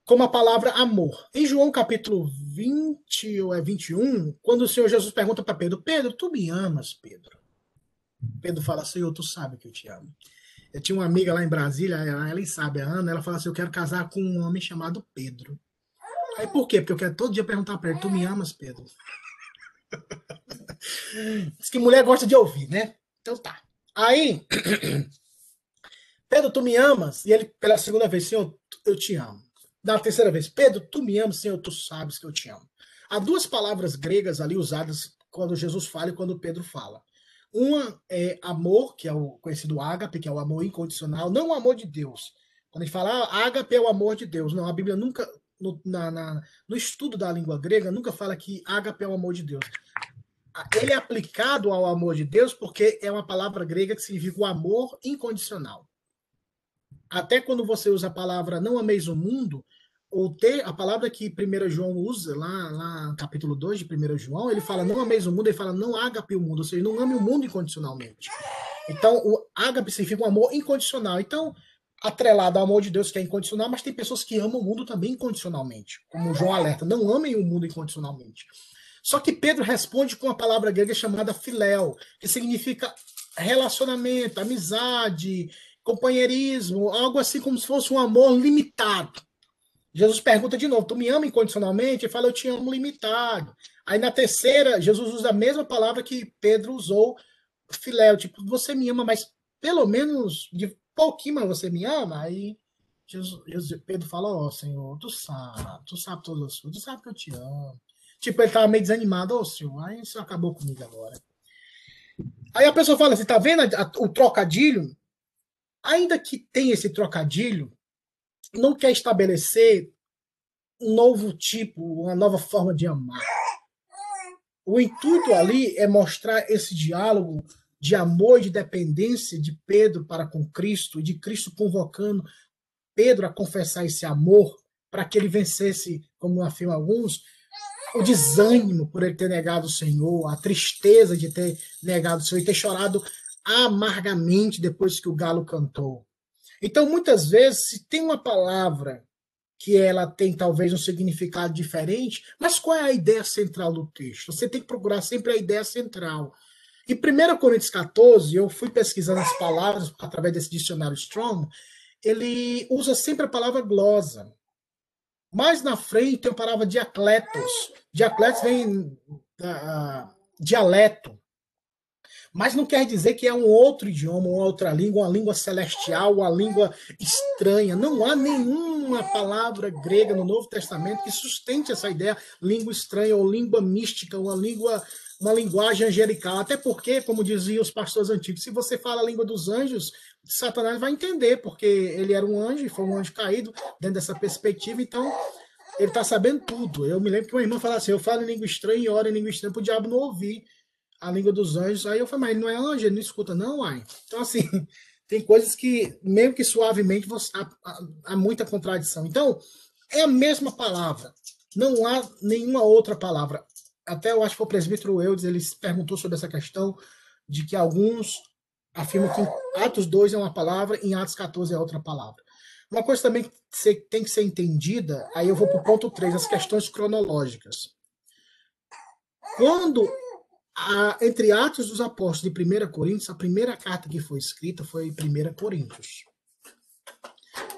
como a palavra amor. Em João capítulo 20 ou é 21, quando o Senhor Jesus pergunta para Pedro: Pedro, tu me amas, Pedro? Pedro fala: Senhor, tu sabe que eu te amo. Eu tinha uma amiga lá em Brasília, ela, ela sabe, a Ana, ela fala assim: Eu quero casar com um homem chamado Pedro. Aí por quê? Porque eu quero todo dia perguntar para ele: Tu me amas, Pedro? Diz que mulher gosta de ouvir, né? Então tá. Aí, Pedro, tu me amas? E ele, pela segunda vez, Senhor, eu te amo da terceira vez, Pedro, tu me amas, Senhor, tu sabes que eu te amo. Há duas palavras gregas ali usadas quando Jesus fala e quando Pedro fala. Uma é amor, que é o conhecido ágape, que é o amor incondicional, não o amor de Deus. Quando a gente fala ah, ágape é o amor de Deus, não, a Bíblia nunca, no, na, na, no estudo da língua grega, nunca fala que ágape é o amor de Deus. Ele é aplicado ao amor de Deus porque é uma palavra grega que significa o amor incondicional. Até quando você usa a palavra não ameis o mundo, ou ter a palavra que 1 João usa, lá, lá no capítulo 2 de 1 João, ele fala não ameis o mundo, ele fala não ágape o mundo, ou seja, não ame o mundo incondicionalmente. Então, o ágape significa um amor incondicional. Então, atrelado ao amor de Deus que é incondicional, mas tem pessoas que amam o mundo também incondicionalmente, como João alerta, não amem o mundo incondicionalmente. Só que Pedro responde com a palavra grega chamada filéu, que significa relacionamento, amizade, companheirismo, algo assim como se fosse um amor limitado. Jesus pergunta de novo: Tu me ama incondicionalmente? Ele fala: Eu te amo limitado. Aí na terceira, Jesus usa a mesma palavra que Pedro usou, filéu, tipo, você me ama, mas pelo menos de pouquinho, mas você me ama? Aí Jesus, Pedro fala, ó, oh, Senhor, tu sabe, tu sabe todas as coisas, tu sabe que eu te amo. Tipo, ele tava meio desanimado, ô oh, Senhor, aí isso acabou comigo agora. Aí a pessoa fala assim, tá vendo o trocadilho? Ainda que tenha esse trocadilho, não quer estabelecer um novo tipo, uma nova forma de amar. O intuito ali é mostrar esse diálogo de amor e de dependência de Pedro para com Cristo, e de Cristo convocando Pedro a confessar esse amor para que ele vencesse, como afirmam alguns, o desânimo por ele ter negado o Senhor, a tristeza de ter negado o Senhor e ter chorado amargamente depois que o galo cantou. Então, muitas vezes, se tem uma palavra que ela tem talvez um significado diferente, mas qual é a ideia central do texto? Você tem que procurar sempre a ideia central. Em 1 Coríntios 14, eu fui pesquisando as palavras através desse dicionário Strong, ele usa sempre a palavra glosa. Mais na frente tem a palavra diacletos. Diacletos vem uh, dialeto. Mas não quer dizer que é um outro idioma, uma outra língua, uma língua celestial, uma língua estranha. Não há nenhuma palavra grega no Novo Testamento que sustente essa ideia, língua estranha ou língua mística, uma língua uma linguagem angelical. Até porque, como diziam os pastores antigos, se você fala a língua dos anjos, Satanás vai entender, porque ele era um anjo, foi um anjo caído dentro dessa perspectiva, então ele está sabendo tudo. Eu me lembro que uma irmã falava assim: eu falo em língua estranha e oro em língua estranha para o diabo não ouvir a língua dos anjos. Aí eu falei, mas não é anjo, ele não escuta, não, uai. Então, assim, tem coisas que, mesmo que suavemente, você, há, há muita contradição. Então, é a mesma palavra. Não há nenhuma outra palavra. Até eu acho que o presbítero Eudes, ele perguntou sobre essa questão de que alguns afirmam que Atos 2 é uma palavra, em Atos 14 é outra palavra. Uma coisa também que tem que ser entendida, aí eu vou para o ponto 3, as questões cronológicas. Quando a, entre Atos dos Apóstolos e 1 Coríntios, a primeira carta que foi escrita foi 1 Coríntios.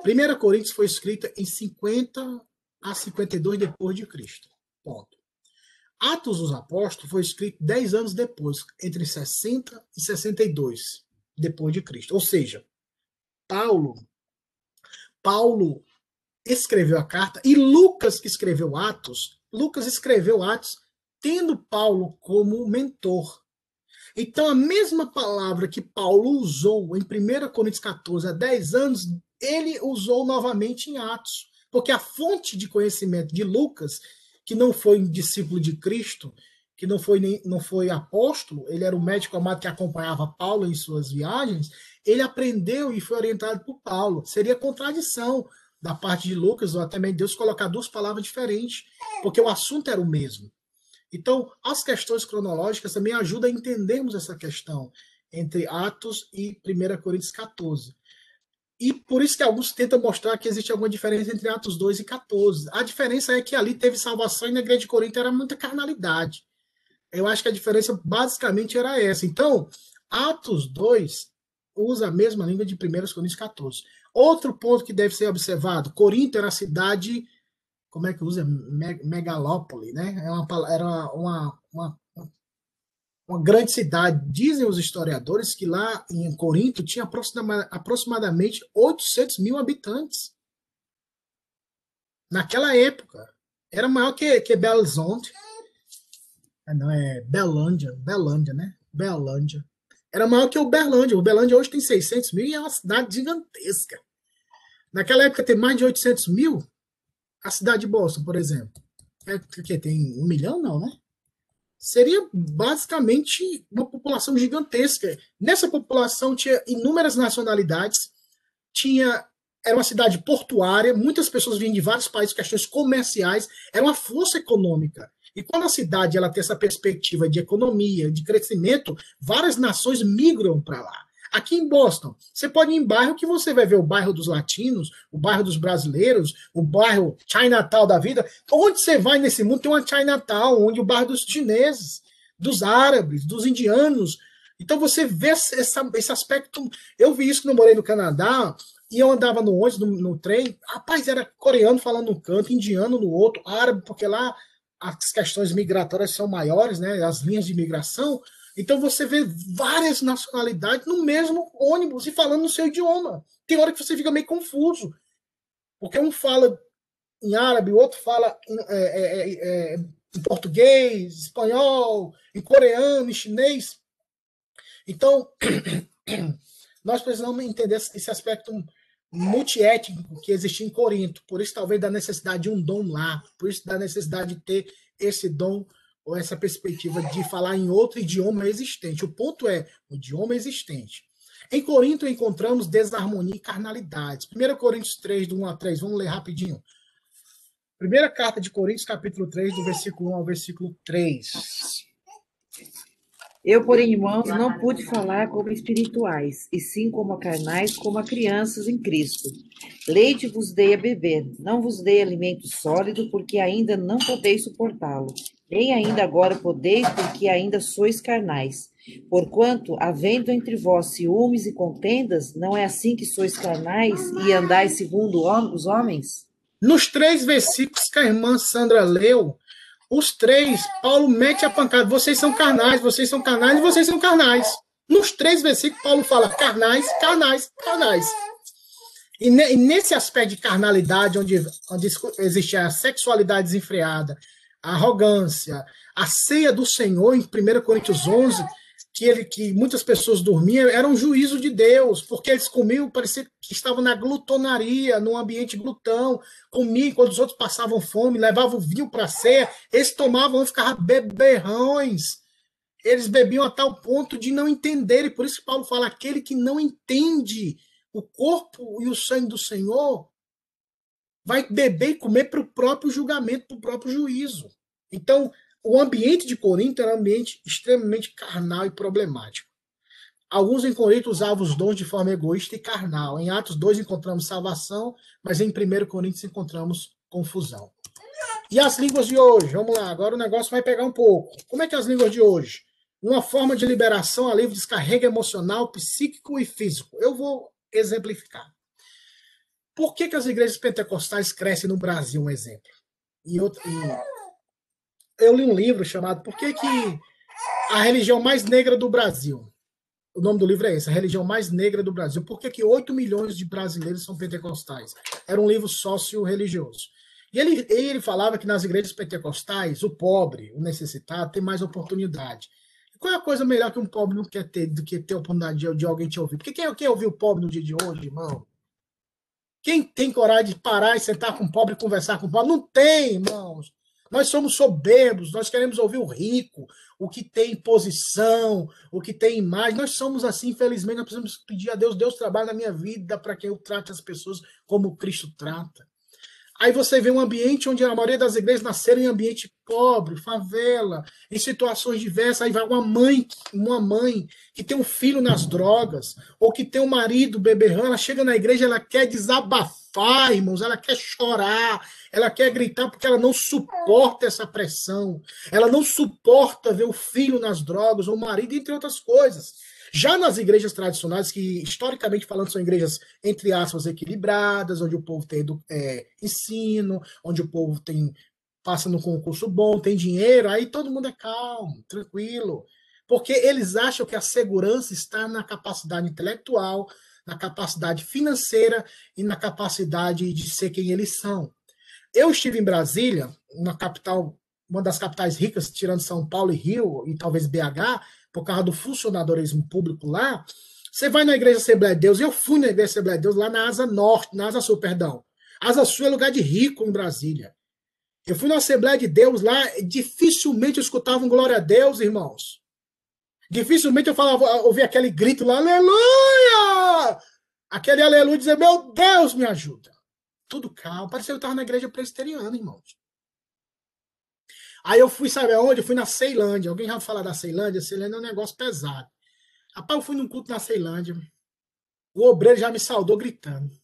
1 Coríntios foi escrita em 50 a 52 depois de Cristo. Ponto. Atos dos Apóstolos foi escrito 10 anos depois, entre 60 e 62 depois de Cristo. Ou seja, Paulo Paulo escreveu a carta e Lucas que escreveu Atos, Lucas escreveu Atos tendo Paulo como mentor. Então, a mesma palavra que Paulo usou em 1 Coríntios 14 há 10 anos, ele usou novamente em Atos. Porque a fonte de conhecimento de Lucas, que não foi discípulo de Cristo, que não foi, nem, não foi apóstolo, ele era o médico amado que acompanhava Paulo em suas viagens, ele aprendeu e foi orientado por Paulo. Seria contradição da parte de Lucas, ou até mesmo Deus, colocar duas palavras diferentes, porque o assunto era o mesmo. Então, as questões cronológicas também ajudam a entendermos essa questão entre Atos e 1 Coríntios 14. E por isso que alguns tentam mostrar que existe alguma diferença entre Atos 2 e 14. A diferença é que ali teve salvação e na igreja de Corinto era muita carnalidade. Eu acho que a diferença basicamente era essa. Então, Atos 2 usa a mesma língua de 1 Coríntios 14. Outro ponto que deve ser observado: Corinto era a cidade como é que usa? Megalópole, né? É uma, era uma, uma, uma grande cidade. Dizem os historiadores que lá em Corinto tinha aproximadamente 800 mil habitantes. Naquela época. Era maior que, que Belo Horizonte. Ah, não, é Belândia. Belândia, né? Belândia. Era maior que o Berlândia. O Berlândia hoje tem 600 mil e é uma cidade gigantesca. Naquela época tem mais de 800 mil. A cidade de Boston, por exemplo, é, que tem um milhão, não, né? Seria basicamente uma população gigantesca. Nessa população tinha inúmeras nacionalidades, tinha era uma cidade portuária, muitas pessoas vinham de vários países, questões comerciais, era uma força econômica. E quando a cidade ela tem essa perspectiva de economia, de crescimento, várias nações migram para lá. Aqui em Boston, você pode ir em bairro que você vai ver o bairro dos latinos, o bairro dos brasileiros, o bairro Chinatown da vida. Onde você vai nesse mundo tem uma Chinatown, onde o bairro dos chineses, dos árabes, dos indianos. Então você vê essa, esse aspecto. Eu vi isso quando eu morei no Canadá, e eu andava no ônibus, no, no trem, rapaz, era coreano falando num canto, indiano no outro, árabe, porque lá as questões migratórias são maiores, né? As linhas de migração. Então você vê várias nacionalidades no mesmo ônibus e falando no seu idioma. Tem hora que você fica meio confuso. Porque um fala em árabe, o outro fala em, é, é, é, em português, espanhol, em coreano, em chinês. Então, nós precisamos entender esse aspecto multiétnico que existia em Corinto. Por isso, talvez, da necessidade de um dom lá. Por isso, da necessidade de ter esse dom ou essa perspectiva de falar em outro idioma existente. O ponto é o idioma existente. Em Corinto encontramos desarmonia e carnalidades. 1 Coríntios 3, do 1 a 3, vamos ler rapidinho. Primeira carta de Coríntios, capítulo 3, do versículo 1 ao versículo 3. Eu, porém, irmãos, não pude falar como espirituais, e sim como carnais, como a crianças em Cristo. Leite vos dei a beber, não vos dei alimento sólido, porque ainda não podeis suportá-lo. Nem ainda agora podeis, porque ainda sois carnais. Porquanto, havendo entre vós ciúmes e contendas, não é assim que sois carnais e andais segundo os homens? Nos três versículos que a irmã Sandra leu, os três, Paulo mete a pancada. Vocês são carnais, vocês são carnais e vocês são carnais. Nos três versículos, Paulo fala carnais, carnais, carnais. E, nesse aspecto de carnalidade, onde, onde existe a sexualidade desenfreada, a arrogância, a ceia do Senhor, em 1 Coríntios 11, que, ele, que muitas pessoas dormiam, era um juízo de Deus, porque eles comiam, parecia que estavam na glutonaria, num ambiente glutão, comiam quando os outros passavam fome, levavam vinho para a ceia, eles tomavam ficavam beberrões. Eles bebiam a tal ponto de não entenderem, por isso que Paulo fala: aquele que não entende o corpo e o sangue do Senhor vai beber e comer para o próprio julgamento, para o próprio juízo. Então, o ambiente de Corinto era um ambiente extremamente carnal e problemático. Alguns em Corinto usavam os dons de forma egoísta e carnal. Em Atos 2 encontramos salvação, mas em 1 Coríntios encontramos confusão. E as línguas de hoje? Vamos lá, agora o negócio vai pegar um pouco. Como é que é as línguas de hoje? Uma forma de liberação, alívio, descarrega emocional, psíquico e físico. Eu vou exemplificar. Por que, que as igrejas pentecostais crescem no Brasil, um exemplo? E, outro, e eu li um livro chamado Por que, que a religião mais negra do Brasil? O nome do livro é esse, a religião mais negra do Brasil. Por que, que 8 milhões de brasileiros são pentecostais? Era um livro sócio-religioso. E ele, ele falava que nas igrejas pentecostais, o pobre, o necessitado, tem mais oportunidade. qual é a coisa melhor que um pobre não quer ter do que ter a oportunidade de, de alguém te ouvir? Porque quem, quem ouviu o pobre no dia de hoje, irmão? Quem tem coragem de parar e sentar com o pobre e conversar com o pobre? Não tem, irmãos. Nós somos soberbos, nós queremos ouvir o rico, o que tem posição, o que tem imagem. Nós somos assim, infelizmente, nós precisamos pedir a Deus, Deus trabalha na minha vida para que eu trate as pessoas como Cristo trata. Aí você vê um ambiente onde a maioria das igrejas nasceram em ambiente pobre, favela, em situações diversas. Aí vai uma mãe, uma mãe que tem um filho nas drogas, ou que tem um marido beberrão, ela chega na igreja, ela quer desabafar, irmãos, ela quer chorar, ela quer gritar porque ela não suporta essa pressão, ela não suporta ver o filho nas drogas, ou o marido, entre outras coisas. Já nas igrejas tradicionais, que historicamente falando são igrejas, entre aspas, equilibradas, onde o povo tem é, ensino, onde o povo tem passa no concurso bom, tem dinheiro, aí todo mundo é calmo, tranquilo. Porque eles acham que a segurança está na capacidade intelectual, na capacidade financeira e na capacidade de ser quem eles são. Eu estive em Brasília, uma capital, uma das capitais ricas, tirando São Paulo e Rio, e talvez BH, por causa do funcionadorismo público lá, você vai na Igreja Assembleia de Deus, eu fui na Igreja Assembleia de Deus lá na Asa Norte, na Asa Sul, perdão. Asa Sul é lugar de rico em Brasília. Eu fui na Assembleia de Deus lá, dificilmente eu escutava um glória a Deus, irmãos. Dificilmente eu falava, ouvia aquele grito lá, aleluia! Aquele aleluia dizer, meu Deus, me ajuda. Tudo calmo. Parecia que eu estava na igreja presbiteriana, irmãos. Aí eu fui, sabe aonde? Eu fui na Ceilândia. Alguém já falar da Ceilândia? Ceilândia é um negócio pesado. Rapaz, eu fui num culto na Ceilândia. O obreiro já me saudou gritando.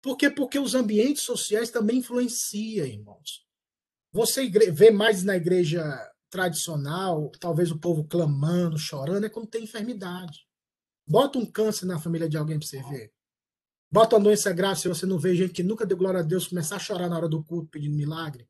Por quê? Porque os ambientes sociais também influenciam, irmãos. Você vê mais na igreja tradicional, talvez o povo clamando, chorando, é quando tem enfermidade. Bota um câncer na família de alguém para você ver. Bota uma doença grave se você não vê gente que nunca deu glória a Deus começar a chorar na hora do culto pedindo milagre.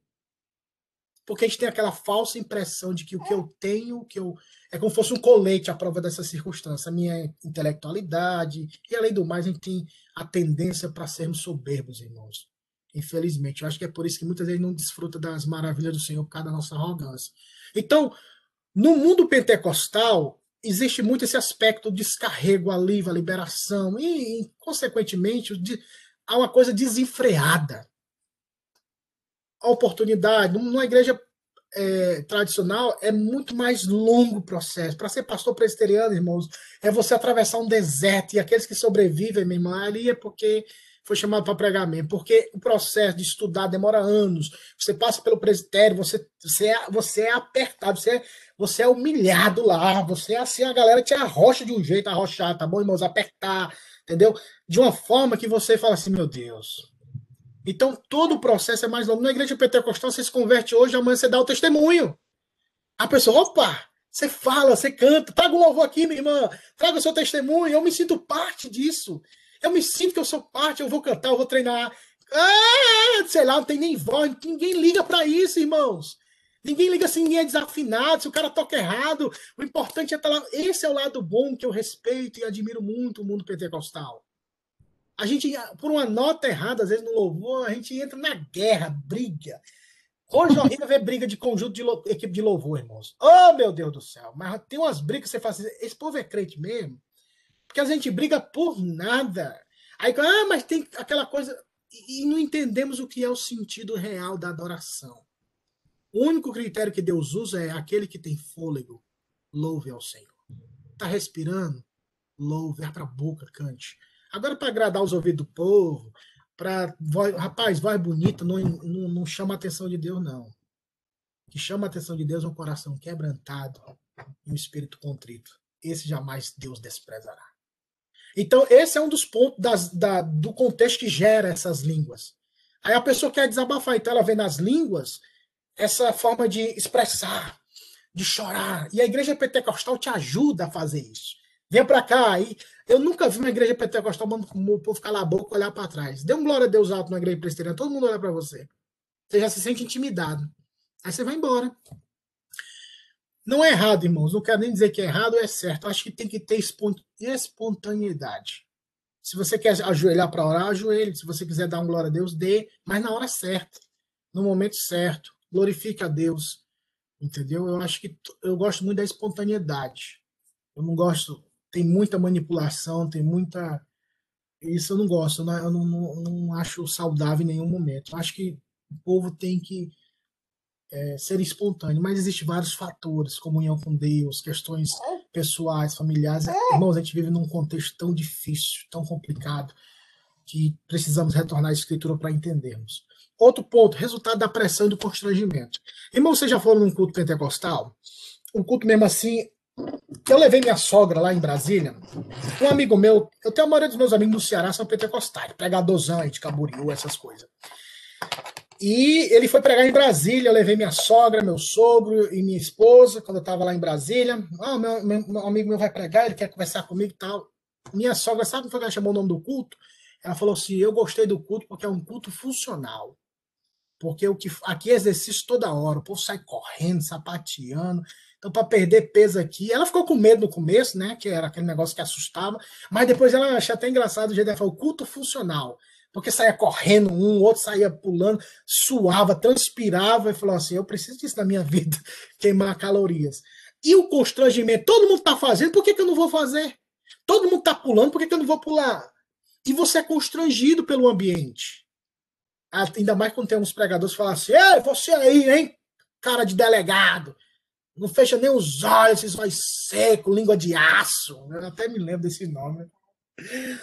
Porque a gente tem aquela falsa impressão de que o que eu tenho, que eu é como se fosse um colete à prova dessa circunstância, a minha intelectualidade, e além do mais, a gente tem a tendência para sermos soberbos, irmãos. Infelizmente, eu acho que é por isso que muitas vezes não desfruta das maravilhas do Senhor por causa da nossa arrogância. Então, no mundo pentecostal, existe muito esse aspecto do descarrego, alívio, a liberação, e, e consequentemente, há uma coisa desenfreada. A oportunidade, numa igreja é, tradicional, é muito mais longo o processo. Para ser pastor presbiteriano, irmãos, é você atravessar um deserto, e aqueles que sobrevivem, meu irmão, ali é porque foi chamado para pregar mesmo, porque o processo de estudar demora anos. Você passa pelo presbitério, você, você, é, você é apertado, você é, você é humilhado lá, você é assim, a galera te arrocha de um jeito, arrochar, tá bom, irmãos? Apertar, entendeu? De uma forma que você fala assim, meu Deus. Então, todo o processo é mais longo. Na igreja pentecostal, você se converte hoje, amanhã você dá o testemunho. A pessoa, opa, você fala, você canta, traga o louvor aqui, minha irmã, traga o seu testemunho, eu me sinto parte disso. Eu me sinto que eu sou parte, eu vou cantar, eu vou treinar. Ah, sei lá, não tem nem voz, ninguém liga para isso, irmãos. Ninguém liga se ninguém é desafinado, se o cara toca errado. O importante é estar tá lá. Esse é o lado bom que eu respeito e admiro muito o mundo pentecostal. A gente, por uma nota errada, às vezes no louvor, a gente entra na guerra, briga. Hoje é horrível ver briga de conjunto de equipe de louvor, irmãos. Oh, meu Deus do céu. Mas tem umas brigas que você faz assim, esse povo é crente mesmo? Porque a gente briga por nada. Aí, ah, mas tem aquela coisa. E não entendemos o que é o sentido real da adoração. O único critério que Deus usa é aquele que tem fôlego, louve ao Senhor. Está respirando? Louve, abra a boca, cante. Agora, para agradar os ouvidos do povo, para rapaz, voz bonita não, não, não chama a atenção de Deus, não. O que chama a atenção de Deus é um coração quebrantado e um espírito contrito. Esse jamais Deus desprezará. Então, esse é um dos pontos das, da, do contexto que gera essas línguas. Aí a pessoa quer desabafar, então ela vê nas línguas essa forma de expressar, de chorar. E a igreja pentecostal te ajuda a fazer isso. Vem para cá. E eu nunca vi uma igreja pentecostal o povo calar a boca e olhar para trás. Dê um glória a Deus alto na igreja presbiteriana, todo mundo olha para você. Você já se sente intimidado. Aí você vai embora. Não é errado, irmãos. Não quero nem dizer que é errado ou é certo. Acho que tem que ter espontaneidade. Se você quer ajoelhar para orar, ajoelhe. Se você quiser dar um glória a Deus, dê, mas na hora certa, no momento certo. Glorifique a Deus. Entendeu? Eu acho que eu gosto muito da espontaneidade. Eu não gosto. Tem muita manipulação, tem muita. Isso eu não gosto. Eu não, não, não acho saudável em nenhum momento. Eu acho que o povo tem que é, ser espontâneo, mas existem vários fatores, comunhão com Deus, questões pessoais, familiares. Irmãos, a gente vive num contexto tão difícil, tão complicado, que precisamos retornar à Escritura para entendermos. Outro ponto, resultado da pressão e do constrangimento. Irmão, vocês já foram num culto pentecostal? Um culto mesmo assim. Eu levei minha sogra lá em Brasília. Um amigo meu, eu tenho a maioria dos meus amigos no Ceará são pentecostais, pregadorzão aí de Camboriú, essas coisas. E ele foi pregar em Brasília. Eu levei minha sogra, meu sogro e minha esposa quando eu estava lá em Brasília. Ah, meu, meu, meu, amigo meu vai pregar, ele quer conversar comigo e tal. Minha sogra, sabe como ela chamou o nome do culto? Ela falou assim: Eu gostei do culto porque é um culto funcional. Porque o que aqui é exercício toda hora, o povo sai correndo, sapateando. Então, para perder peso aqui, ela ficou com medo no começo, né? Que era aquele negócio que assustava, mas depois ela achou até engraçado o jeito dela falou: culto funcional porque saía correndo um, o outro saía pulando, suava, transpirava e falou assim: eu preciso disso na minha vida, queimar calorias. E o constrangimento, todo mundo está fazendo, por que, que eu não vou fazer? Todo mundo está pulando, por que, que eu não vou pular? E você é constrangido pelo ambiente. Ainda mais quando tem uns pregadores que falam assim: Ei, você aí, hein? Cara de delegado. Não fecha nem os olhos, esses olhos secos, língua de aço. Eu até me lembro desse nome.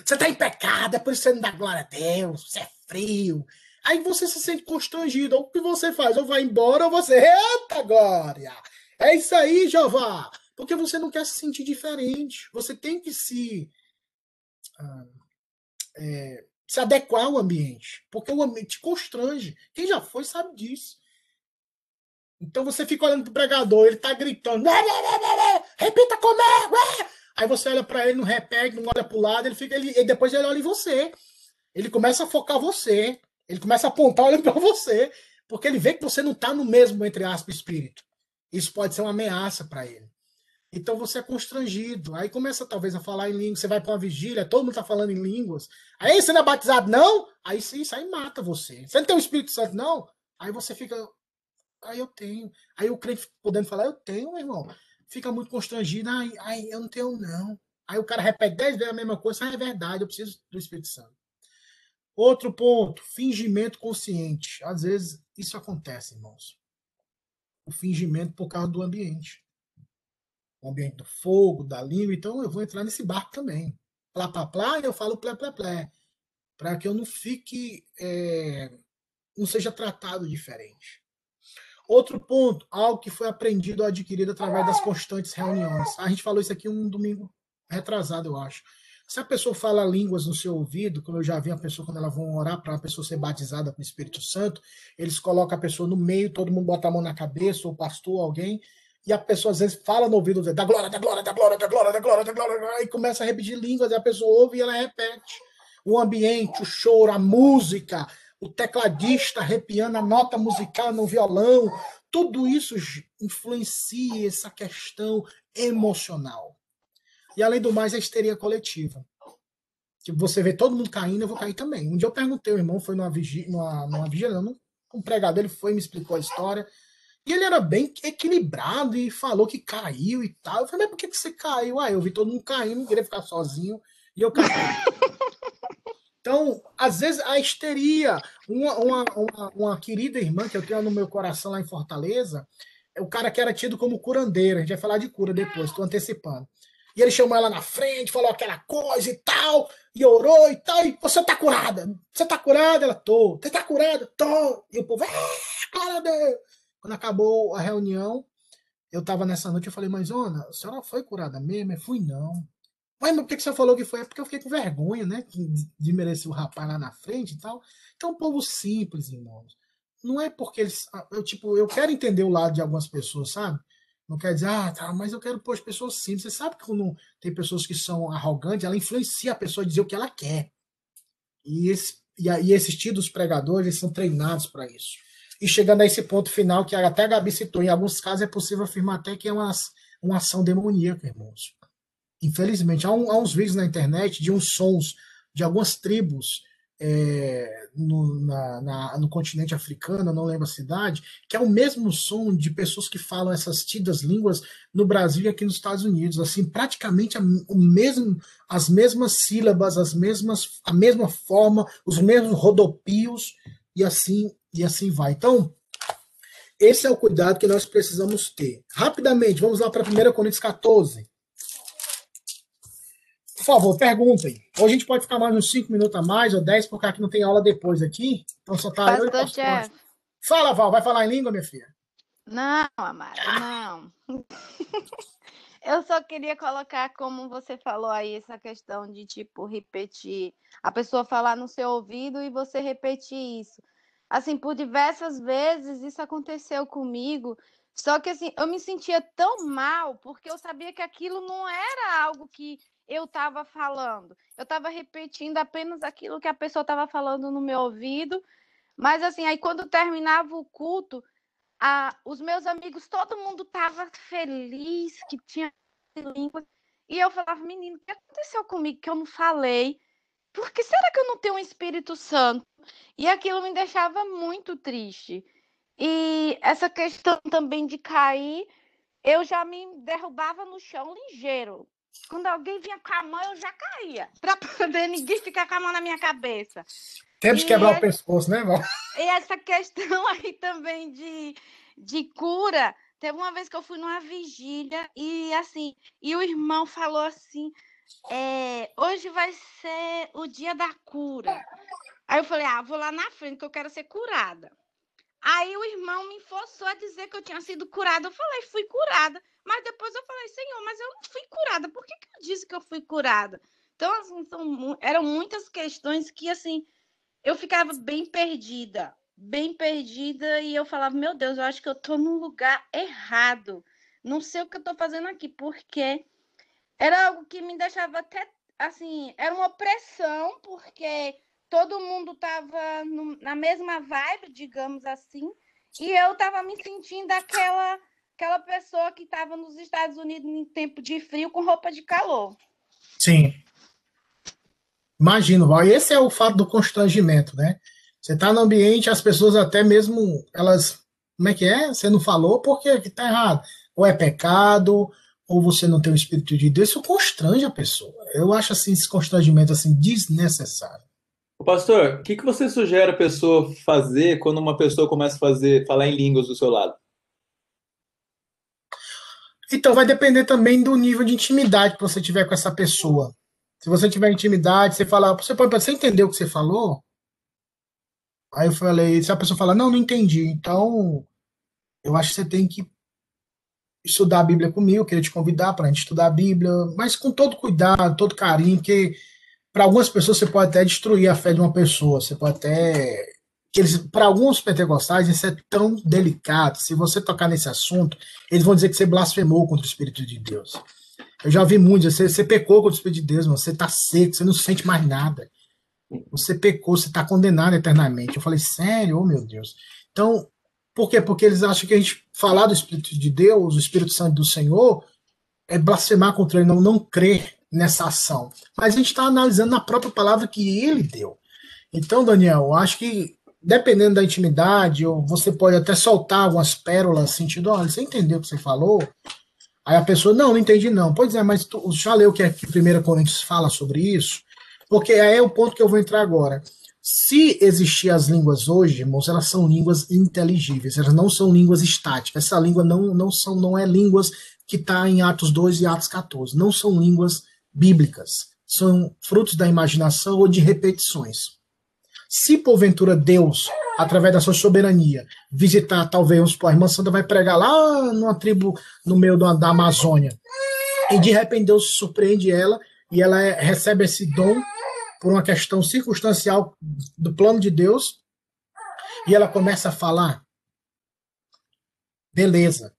Você está em pecado, é por isso que você não dá glória a Deus, você é frio. Aí você se sente constrangido. O que você faz? Ou vai embora ou você. Eita glória! É isso aí, Jeová! Porque você não quer se sentir diferente. Você tem que se. Ah, é, se adequar ao ambiente. Porque o ambiente te constrange. Quem já foi sabe disso. Então você fica olhando pro pregador, ele tá gritando. Repita comigo! Aí você olha para ele, não repete, não olha para o lado, ele fica, ele, e depois ele olha em você. Ele começa a focar você. Ele começa a apontar olhando para você. Porque ele vê que você não está no mesmo, entre aspas, espírito. Isso pode ser uma ameaça para ele. Então você é constrangido. Aí começa talvez a falar em línguas. Você vai para uma vigília, todo mundo está falando em línguas. Aí você não é batizado, não? Aí sim, aí mata você. Você não tem o Espírito Santo, não? Aí você fica. Aí eu tenho. Aí o crente podendo falar, eu tenho, meu irmão. Fica muito constrangido. Ai, eu não tenho, não. Aí o cara repete dez vezes a mesma coisa. Ah, é verdade, eu preciso do Espírito Santo. Outro ponto, fingimento consciente. Às vezes isso acontece, irmãos. O fingimento por causa do ambiente o ambiente do fogo, da língua, então eu vou entrar nesse barco também. Plá, plá, plá, eu falo plé, plé, plé. Para que eu não fique, é, não seja tratado diferente. Outro ponto, algo que foi aprendido ou adquirido através das constantes reuniões. A gente falou isso aqui um domingo retrasado, eu acho. Se a pessoa fala línguas no seu ouvido, como eu já vi a pessoa quando ela vão orar para a pessoa ser batizada com o Espírito Santo, eles colocam a pessoa no meio, todo mundo bota a mão na cabeça, ou pastor, alguém, e a pessoa às vezes fala no ouvido da glória, da glória, da glória, da glória, da glória, da glória, e começa a repetir línguas, e a pessoa ouve e ela repete. O ambiente, o choro, a música, o tecladista arrepiando a nota musical no violão, tudo isso influencia essa questão emocional. E além do mais, a histeria coletiva. Tipo, você vê todo mundo caindo, eu vou cair também. Um dia eu perguntei, o irmão foi numa vigília, numa, numa vigília, um pregador, ele foi me explicou a história. E ele era bem equilibrado e falou que caiu e tal. Eu falei, mas por que, que você caiu? Ah, eu vi todo mundo caindo, queria ficar sozinho e eu caí. Então, às vezes, a histeria. Uma, uma, uma, uma, querida irmã que eu tenho no meu coração lá em Fortaleza, é o cara que era tido como curandeiro. A gente vai falar de cura depois, estou antecipando. E ele chamou ela na frente, falou aquela coisa e tal, e orou e tal. E você tá curada? Você tá curada? Ela, tô. Você tá curada? Tô. E o povo, a Deus. Quando acabou a reunião, eu estava nessa noite, eu falei, mas Ona, a senhora foi curada mesmo? Eu fui, não. Mas, por que você falou que foi? É porque eu fiquei com vergonha, né? De merecer o rapaz lá na frente e tal. Então, um povo simples, irmãos. Não é porque eles. Ah, eu, tipo, eu quero entender o lado de algumas pessoas, sabe? Não quer dizer, ah, tá, mas eu quero pôr as pessoas simples. Você sabe que quando tem pessoas que são arrogantes, ela influencia a pessoa a dizer o que ela quer. E, esse, e, e esses títulos pregadores, eles são treinados para isso e chegando a esse ponto final que até a Gabi citou, em alguns casos é possível afirmar até que é uma, uma ação demoníaca, irmãos. Infelizmente, há, um, há uns vídeos na internet de uns sons de algumas tribos é, no, na, na, no continente africano, não lembro a cidade, que é o mesmo som de pessoas que falam essas tidas línguas no Brasil e aqui nos Estados Unidos. Assim, praticamente a, o mesmo, as mesmas sílabas, as mesmas, a mesma forma, os mesmos rodopios, e assim e assim vai. Então, esse é o cuidado que nós precisamos ter. Rapidamente, vamos lá para 1 Coríntios 14. Por favor, perguntem. Ou a gente pode ficar mais uns 5 minutos a mais, ou 10, porque aqui não tem aula depois aqui. Então só tá Pastor eu Jeff. Fala, Val, vai falar em língua, minha filha? Não, Amara, não. Eu só queria colocar, como você falou aí, essa questão de, tipo, repetir. A pessoa falar no seu ouvido e você repetir isso assim, por diversas vezes isso aconteceu comigo. Só que assim, eu me sentia tão mal porque eu sabia que aquilo não era algo que eu estava falando. Eu estava repetindo apenas aquilo que a pessoa estava falando no meu ouvido. Mas assim, aí quando terminava o culto, a, os meus amigos, todo mundo estava feliz que tinha língua. E eu falava, menino, o que aconteceu comigo que eu não falei? Por que será que eu não tenho um Espírito Santo? E aquilo me deixava muito triste. E essa questão também de cair, eu já me derrubava no chão ligeiro. Quando alguém vinha com a mão, eu já caía, para poder ninguém ficar com a mão na minha cabeça. Temos que quebrar o pescoço, né, irmão? E essa questão aí também de, de cura. Teve uma vez que eu fui numa vigília e assim, e o irmão falou assim: é, hoje vai ser o dia da cura. Aí eu falei, ah, vou lá na frente que eu quero ser curada. Aí o irmão me forçou a dizer que eu tinha sido curada. Eu falei, fui curada. Mas depois eu falei, Senhor, mas eu não fui curada. Por que, que eu disse que eu fui curada? Então, assim, são, eram muitas questões que, assim, eu ficava bem perdida. Bem perdida. E eu falava, meu Deus, eu acho que eu tô num lugar errado. Não sei o que eu tô fazendo aqui. Porque era algo que me deixava até, assim, era uma pressão, porque todo mundo tava no, na mesma vibe, digamos assim, e eu tava me sentindo aquela aquela pessoa que estava nos Estados Unidos em tempo de frio com roupa de calor. Sim. Imagino, Val. E esse é o fato do constrangimento, né? Você está no ambiente, as pessoas até mesmo, elas, como é que é? Você não falou porque está errado. Ou é pecado, ou você não tem o Espírito de Deus, isso constrange a pessoa. Eu acho assim, esse constrangimento assim, desnecessário. Pastor, o que, que você sugere a pessoa fazer quando uma pessoa começa a fazer, falar em línguas do seu lado? Então, vai depender também do nível de intimidade que você tiver com essa pessoa. Se você tiver intimidade, você fala, você pode você entendeu o que você falou? Aí eu falei, se a pessoa fala, não, não entendi. Então, eu acho que você tem que estudar a Bíblia comigo, eu queria te convidar para a gente estudar a Bíblia, mas com todo cuidado, todo carinho, porque para algumas pessoas você pode até destruir a fé de uma pessoa, você pode até para alguns pentecostais isso é tão delicado. Se você tocar nesse assunto, eles vão dizer que você blasfemou contra o Espírito de Deus. Eu já vi muito, você, você pecou contra o Espírito de Deus, mano, você está seco, você não sente mais nada. Você pecou, você está condenado eternamente. Eu falei, sério, oh meu Deus. Então, por quê? Porque eles acham que a gente falar do Espírito de Deus, o Espírito Santo do Senhor, é blasfemar contra ele, não, não crer nessa ação. Mas a gente está analisando na própria palavra que ele deu. Então, Daniel, eu acho que dependendo da intimidade, ou você pode até soltar algumas pérolas, sentido, olha, você entendeu o que você falou? Aí a pessoa, não, não entendi não. Pois é, mas tu já leu que a 1 Coríntios fala sobre isso? Porque aí é o ponto que eu vou entrar agora. Se existir as línguas hoje, irmãos, elas são línguas inteligíveis, elas não são línguas estáticas. Essa língua não, não, são, não é línguas que está em Atos 2 e Atos 14. Não são línguas bíblicas. São frutos da imaginação ou de repetições. Se porventura Deus, através da sua soberania, visitar, talvez, a irmã Santa vai pregar lá numa tribo no meio da, da Amazônia, e de repente Deus surpreende ela e ela é, recebe esse dom por uma questão circunstancial do plano de Deus, e ela começa a falar. Beleza.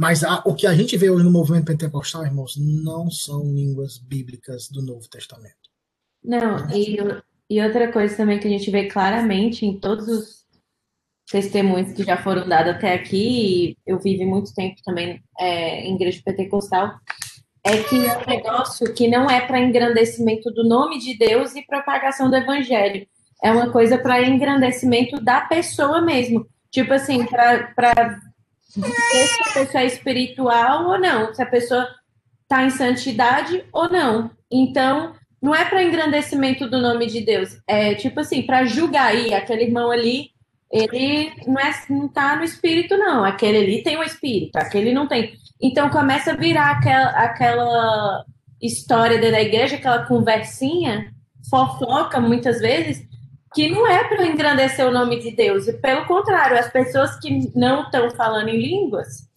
Mas a, o que a gente vê hoje no movimento pentecostal, irmãos, não são línguas bíblicas do Novo Testamento. Não, e e outra coisa também que a gente vê claramente em todos os testemunhos que já foram dados até aqui, eu vivi muito tempo também é, em igreja pentecostal, é que é um negócio que não é para engrandecimento do nome de Deus e propagação do evangelho. É uma coisa para engrandecimento da pessoa mesmo. Tipo assim, para se a pessoa é espiritual ou não, se a pessoa está em santidade ou não. Então, não é para engrandecimento do nome de Deus, é tipo assim, para julgar aí, aquele irmão ali, ele não, é, não tá no espírito, não. Aquele ali tem o um espírito, aquele não tem. Então começa a virar aquela, aquela história da igreja, aquela conversinha, fofoca muitas vezes, que não é para engrandecer o nome de Deus. E pelo contrário, as pessoas que não estão falando em línguas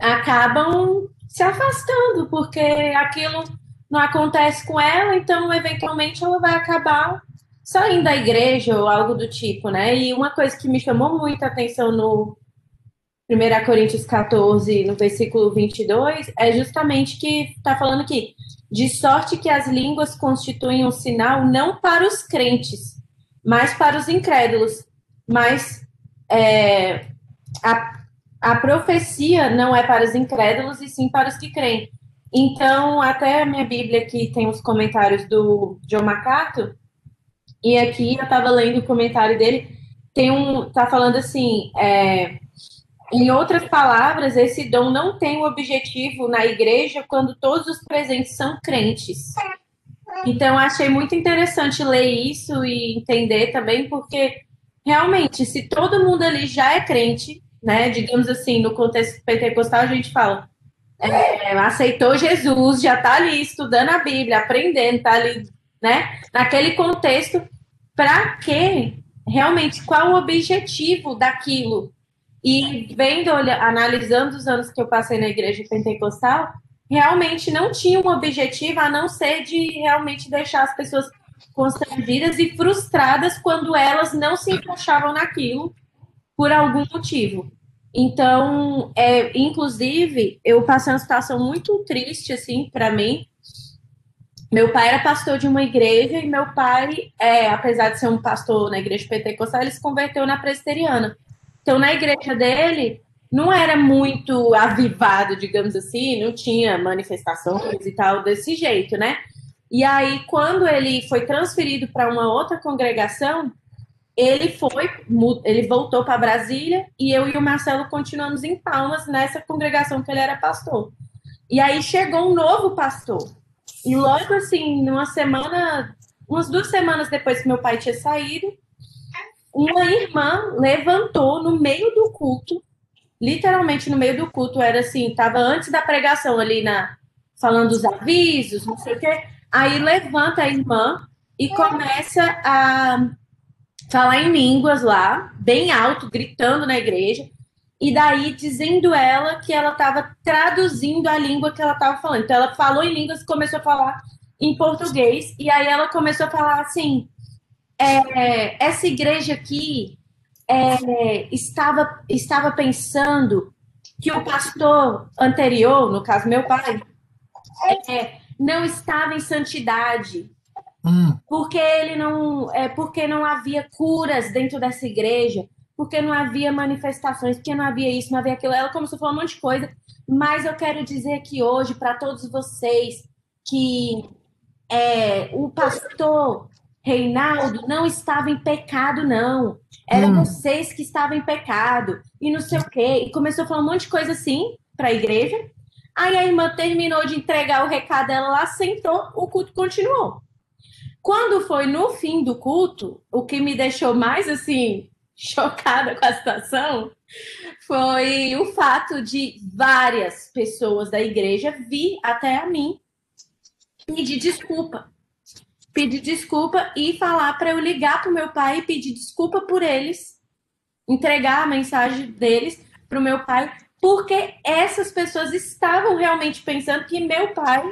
acabam se afastando, porque aquilo não acontece com ela, então eventualmente ela vai acabar saindo da igreja ou algo do tipo, né? E uma coisa que me chamou muita atenção no 1 Coríntios 14, no versículo 22, é justamente que está falando aqui, de sorte que as línguas constituem um sinal não para os crentes, mas para os incrédulos. Mas é, a, a profecia não é para os incrédulos, e sim para os que creem. Então, até a minha Bíblia aqui tem os comentários do John MacArthur, e aqui eu estava lendo o comentário dele, tem um, tá falando assim, é, em outras palavras, esse dom não tem o objetivo na igreja quando todos os presentes são crentes. Então, achei muito interessante ler isso e entender também, porque realmente, se todo mundo ali já é crente, né, digamos assim, no contexto pentecostal, a gente fala, é, aceitou Jesus, já está ali estudando a Bíblia, aprendendo, está ali, né? Naquele contexto, para quê? Realmente, qual o objetivo daquilo? E vendo, olha, analisando os anos que eu passei na igreja pentecostal, realmente não tinha um objetivo a não ser de realmente deixar as pessoas constrangidas e frustradas quando elas não se encaixavam naquilo por algum motivo. Então, é, inclusive, eu passei uma situação muito triste, assim, para mim, meu pai era pastor de uma igreja e meu pai, é, apesar de ser um pastor na igreja pentecostal, ele se converteu na presbiteriana. Então, na igreja dele, não era muito avivado, digamos assim, não tinha manifestação e tal desse jeito, né? E aí, quando ele foi transferido para uma outra congregação, ele foi, ele voltou para Brasília e eu e o Marcelo continuamos em Palmas nessa congregação que ele era pastor. E aí chegou um novo pastor. E logo assim, numa semana, umas duas semanas depois que meu pai tinha saído, uma irmã levantou no meio do culto, literalmente no meio do culto, era assim, estava antes da pregação ali na falando os avisos, não sei o quê. Aí levanta a irmã e começa a falar em línguas lá, bem alto, gritando na igreja. E daí dizendo ela que ela estava traduzindo a língua que ela estava falando. Então ela falou em línguas e começou a falar em português. E aí ela começou a falar assim: é, essa igreja aqui é, estava, estava pensando que o pastor anterior, no caso meu pai, é, não estava em santidade. Hum. Porque ele não, é, porque não havia curas dentro dessa igreja porque não havia manifestações, porque não havia isso, não havia aquilo. Ela começou a falar um monte de coisa, mas eu quero dizer aqui hoje para todos vocês que é, o pastor Reinaldo não estava em pecado, não. Eram hum. vocês que estavam em pecado, e não sei o quê. E começou a falar um monte de coisa assim para a igreja. Aí a irmã terminou de entregar o recado dela lá, sentou, o culto continuou. Quando foi no fim do culto, o que me deixou mais assim chocada com a situação foi o fato de várias pessoas da igreja vir até a mim pedir desculpa. Pedir desculpa e falar para eu ligar para o meu pai e pedir desculpa por eles, entregar a mensagem deles para o meu pai, porque essas pessoas estavam realmente pensando que meu pai,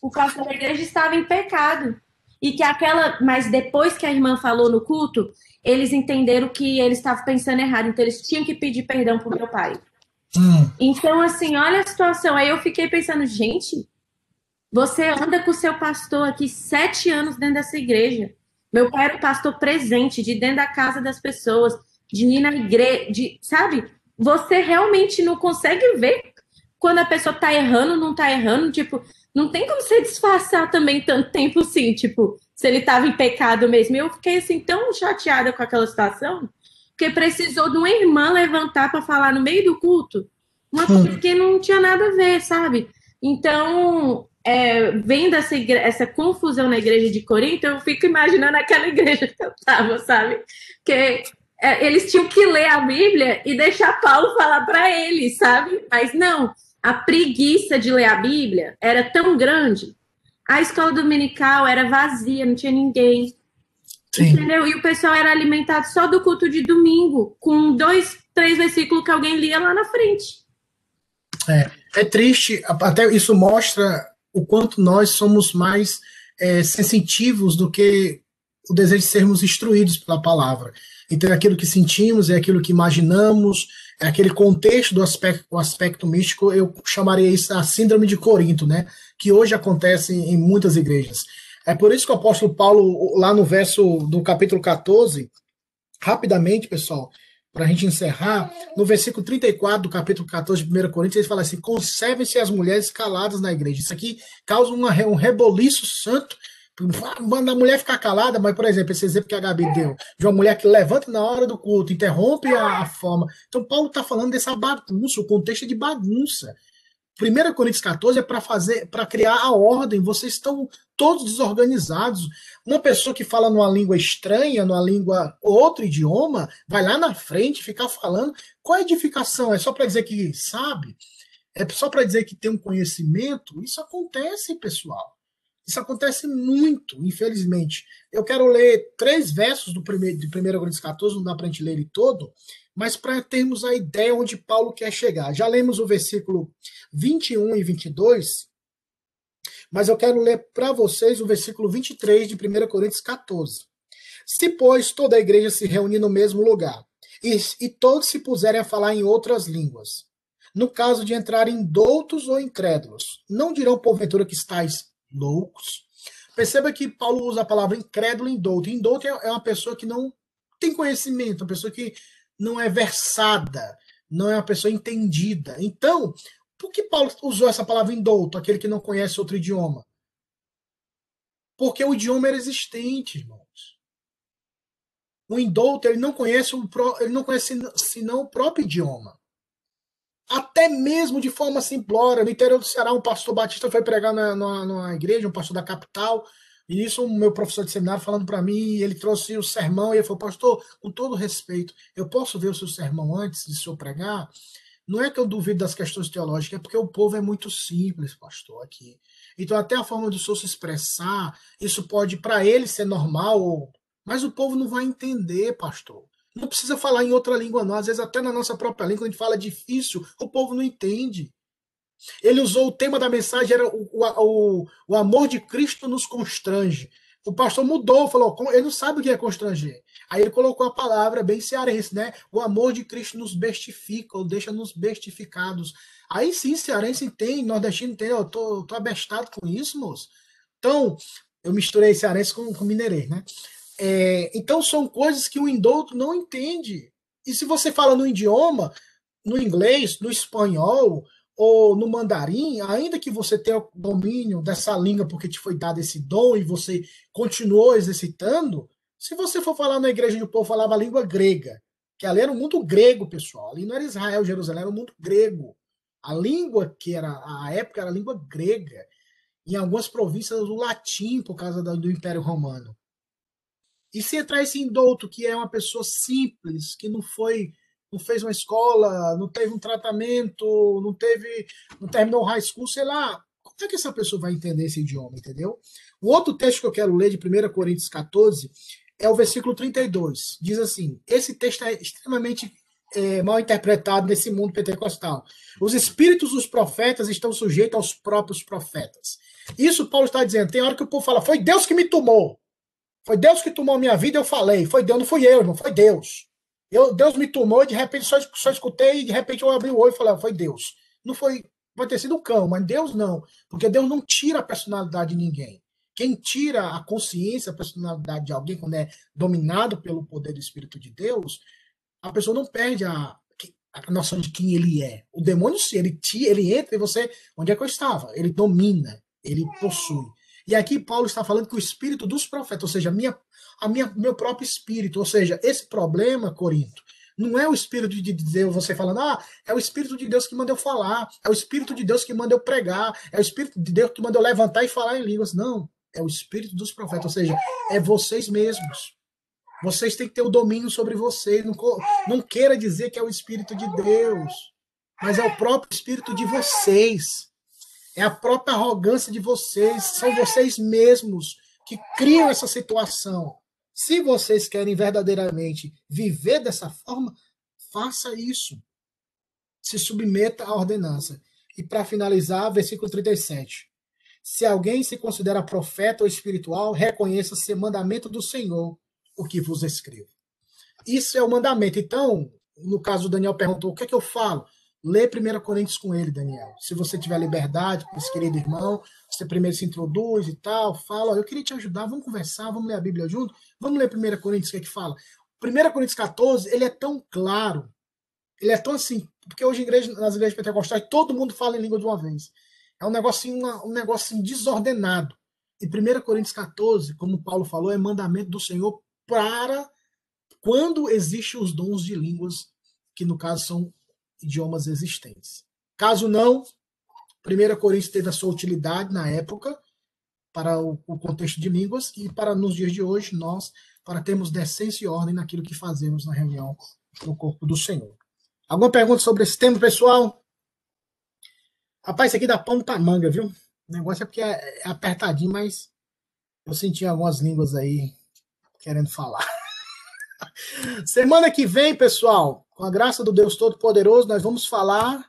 o pastor da igreja, estava em pecado. E que aquela. Mas depois que a irmã falou no culto, eles entenderam que eles estavam pensando errado, então eles tinham que pedir perdão pro meu pai. Hum. Então, assim, olha a situação. Aí eu fiquei pensando, gente, você anda com o seu pastor aqui sete anos dentro dessa igreja. Meu pai era o pastor presente, de dentro da casa das pessoas, de ir na igreja, de, sabe? Você realmente não consegue ver quando a pessoa tá errando, não tá errando, tipo, não tem como você disfarçar também tanto tempo assim, tipo, se ele estava em pecado mesmo. Eu fiquei assim tão chateada com aquela situação, que precisou de uma irmã levantar para falar no meio do culto uma coisa que não tinha nada a ver, sabe? Então, é, vendo essa, essa confusão na igreja de Corinto, eu fico imaginando aquela igreja que eu estava, sabe? Que é, eles tinham que ler a Bíblia e deixar Paulo falar para eles, sabe? Mas não, a preguiça de ler a Bíblia era tão grande a escola dominical era vazia, não tinha ninguém. Sim. Entendeu? E o pessoal era alimentado só do culto de domingo, com dois, três versículos que alguém lia lá na frente. É, é triste, até isso mostra o quanto nós somos mais é, sensitivos do que o desejo de sermos instruídos pela palavra. Então, é aquilo que sentimos, é aquilo que imaginamos, é aquele contexto do aspecto, o aspecto místico, eu chamaria isso a síndrome de Corinto, né? Que hoje acontece em muitas igrejas. É por isso que o apóstolo Paulo, lá no verso do capítulo 14, rapidamente, pessoal, para a gente encerrar, no versículo 34 do capítulo 14 de 1 Coríntios, ele fala assim: conservem-se as mulheres caladas na igreja. Isso aqui causa uma, um reboliço santo Manda a mulher ficar calada, mas, por exemplo, esse exemplo que a Gabi deu, de uma mulher que levanta na hora do culto, interrompe a, a forma. Então, Paulo está falando dessa bagunça, o contexto é de bagunça. 1 Coríntios 14 é para fazer, para criar a ordem. Vocês estão todos desorganizados. Uma pessoa que fala numa língua estranha, numa língua outro idioma, vai lá na frente ficar falando. Qual a edificação? É só para dizer que sabe? É só para dizer que tem um conhecimento? Isso acontece, pessoal. Isso acontece muito, infelizmente. Eu quero ler três versos do primeiro, de 1 Coríntios 14, não dá para a gente ler ele todo, mas para termos a ideia onde Paulo quer chegar. Já lemos o versículo 21 e 22, mas eu quero ler para vocês o versículo 23 de 1 Coríntios 14. Se, pois, toda a igreja se reunir no mesmo lugar, e, e todos se puserem a falar em outras línguas, no caso de entrarem doutos ou incrédulos, não dirão porventura que estáis loucos? Perceba que Paulo usa a palavra incrédulo, indouto. Indouto é é uma pessoa que não tem conhecimento, uma pessoa que não é versada, não é uma pessoa entendida. Então, por que Paulo usou essa palavra indouto, aquele que não conhece outro idioma? Porque o idioma era existente, irmãos. O indouto, ele não conhece o pró- ele não conhece senão o próprio idioma. Até mesmo de forma simplória, no interior do Ceará, um pastor batista foi pregar na, numa, numa igreja, um pastor da capital, e isso o meu professor de seminário falando para mim, ele trouxe o sermão, e ele falou, pastor, com todo respeito, eu posso ver o seu sermão antes de senhor pregar? Não é que eu duvido das questões teológicas, é porque o povo é muito simples, pastor, aqui. Então, até a forma do senhor se expressar, isso pode, para ele, ser normal, mas o povo não vai entender, pastor. Não precisa falar em outra língua, não. Às vezes, até na nossa própria língua, a gente fala difícil, o povo não entende. Ele usou o tema da mensagem, era o, o, o, amor de Cristo nos constrange. O pastor mudou, falou, "Com- ele não sabe o que é constranger. Aí ele colocou a palavra bem cearense, né? O amor de Cristo nos bestifica, ou deixa nos bestificados. Aí sim, cearense entende, nordestino entende, eu tô, tô abestado com isso, moço. Então, eu misturei cearense com, com mineirês, né? É, então são coisas que o indouto não entende. E se você fala no idioma, no inglês, no espanhol ou no mandarim, ainda que você tenha o domínio dessa língua porque te foi dado esse dom e você continuou exercitando, se você for falar na igreja o povo falava a língua grega, que ali era o mundo grego, pessoal, ali não era Israel, Jerusalém, era o mundo grego. A língua que era, a época era a língua grega. Em algumas províncias, o latim, por causa do, Império Romano. E se entrar esse indouto, que é uma pessoa simples, que não foi, não fez uma escola, não teve um tratamento, não teve, não terminou high school, sei lá, como é que essa pessoa vai entender esse idioma, entendeu? O outro texto que eu quero ler de 1 Coríntios 14 é o versículo 32. Diz assim: esse texto é extremamente é, mal interpretado nesse mundo pentecostal. Os espíritos dos profetas estão sujeitos aos próprios profetas. Isso Paulo está dizendo. Tem hora que o povo fala: foi Deus que me tomou. Foi Deus que tomou a minha vida, eu falei. Foi Deus, não fui eu, irmão, foi Deus. Eu, Deus me tomou e de repente só, só escutei e de repente eu abri o olho e falei: foi Deus. Não foi, pode ter sido o cão, mas Deus não. Porque Deus não tira a personalidade de ninguém. Quem tira a consciência, a personalidade de alguém, quando é dominado pelo poder do Espírito de Deus, a pessoa não perde a, a noção de quem ele é. O demônio, sim, ele, te, ele entra e você. Onde é que eu estava? Ele domina, ele possui. E aqui Paulo está falando que o espírito dos profetas, ou seja, minha, a minha, meu próprio espírito, ou seja, esse problema, Corinto, não é o espírito de Deus, você falando, ah, é o espírito de Deus que manda eu falar, é o espírito de Deus que manda eu pregar, é o espírito de Deus que manda eu levantar e falar em línguas. Não, é o espírito dos profetas, ou seja, é vocês mesmos. Vocês têm que ter o domínio sobre vocês. Não, não queira dizer que é o espírito de Deus, mas é o próprio espírito de vocês. É a própria arrogância de vocês. São vocês mesmos que criam essa situação. Se vocês querem verdadeiramente viver dessa forma, faça isso. Se submeta à ordenança. E para finalizar, versículo 37. Se alguém se considera profeta ou espiritual, reconheça ser mandamento do Senhor o que vos escrevo. Isso é o mandamento. Então, no caso o Daniel perguntou, o que é que eu falo? Lê 1 Coríntios com ele, Daniel. Se você tiver liberdade com esse querido irmão, você primeiro se introduz e tal, fala, eu queria te ajudar, vamos conversar, vamos ler a Bíblia junto, vamos ler 1 Coríntios, o que é que fala? 1 Coríntios 14, ele é tão claro, ele é tão assim, porque hoje igreja, nas igrejas pentecostais todo mundo fala em língua de uma vez. É um negocinho, um negocinho desordenado. E 1 Coríntios 14, como Paulo falou, é mandamento do Senhor para quando existem os dons de línguas, que no caso são idiomas existentes. Caso não, 1 Coríntios teve a sua utilidade na época para o, o, contexto de línguas e para nos dias de hoje nós para termos decência e ordem naquilo que fazemos na reunião no corpo do Senhor. Alguma pergunta sobre esse tema, pessoal? Rapaz, isso aqui dá pano para manga, viu? O negócio é porque é, é apertadinho, mas eu senti algumas línguas aí querendo falar. Semana que vem, pessoal, com a graça do Deus Todo-Poderoso, nós vamos falar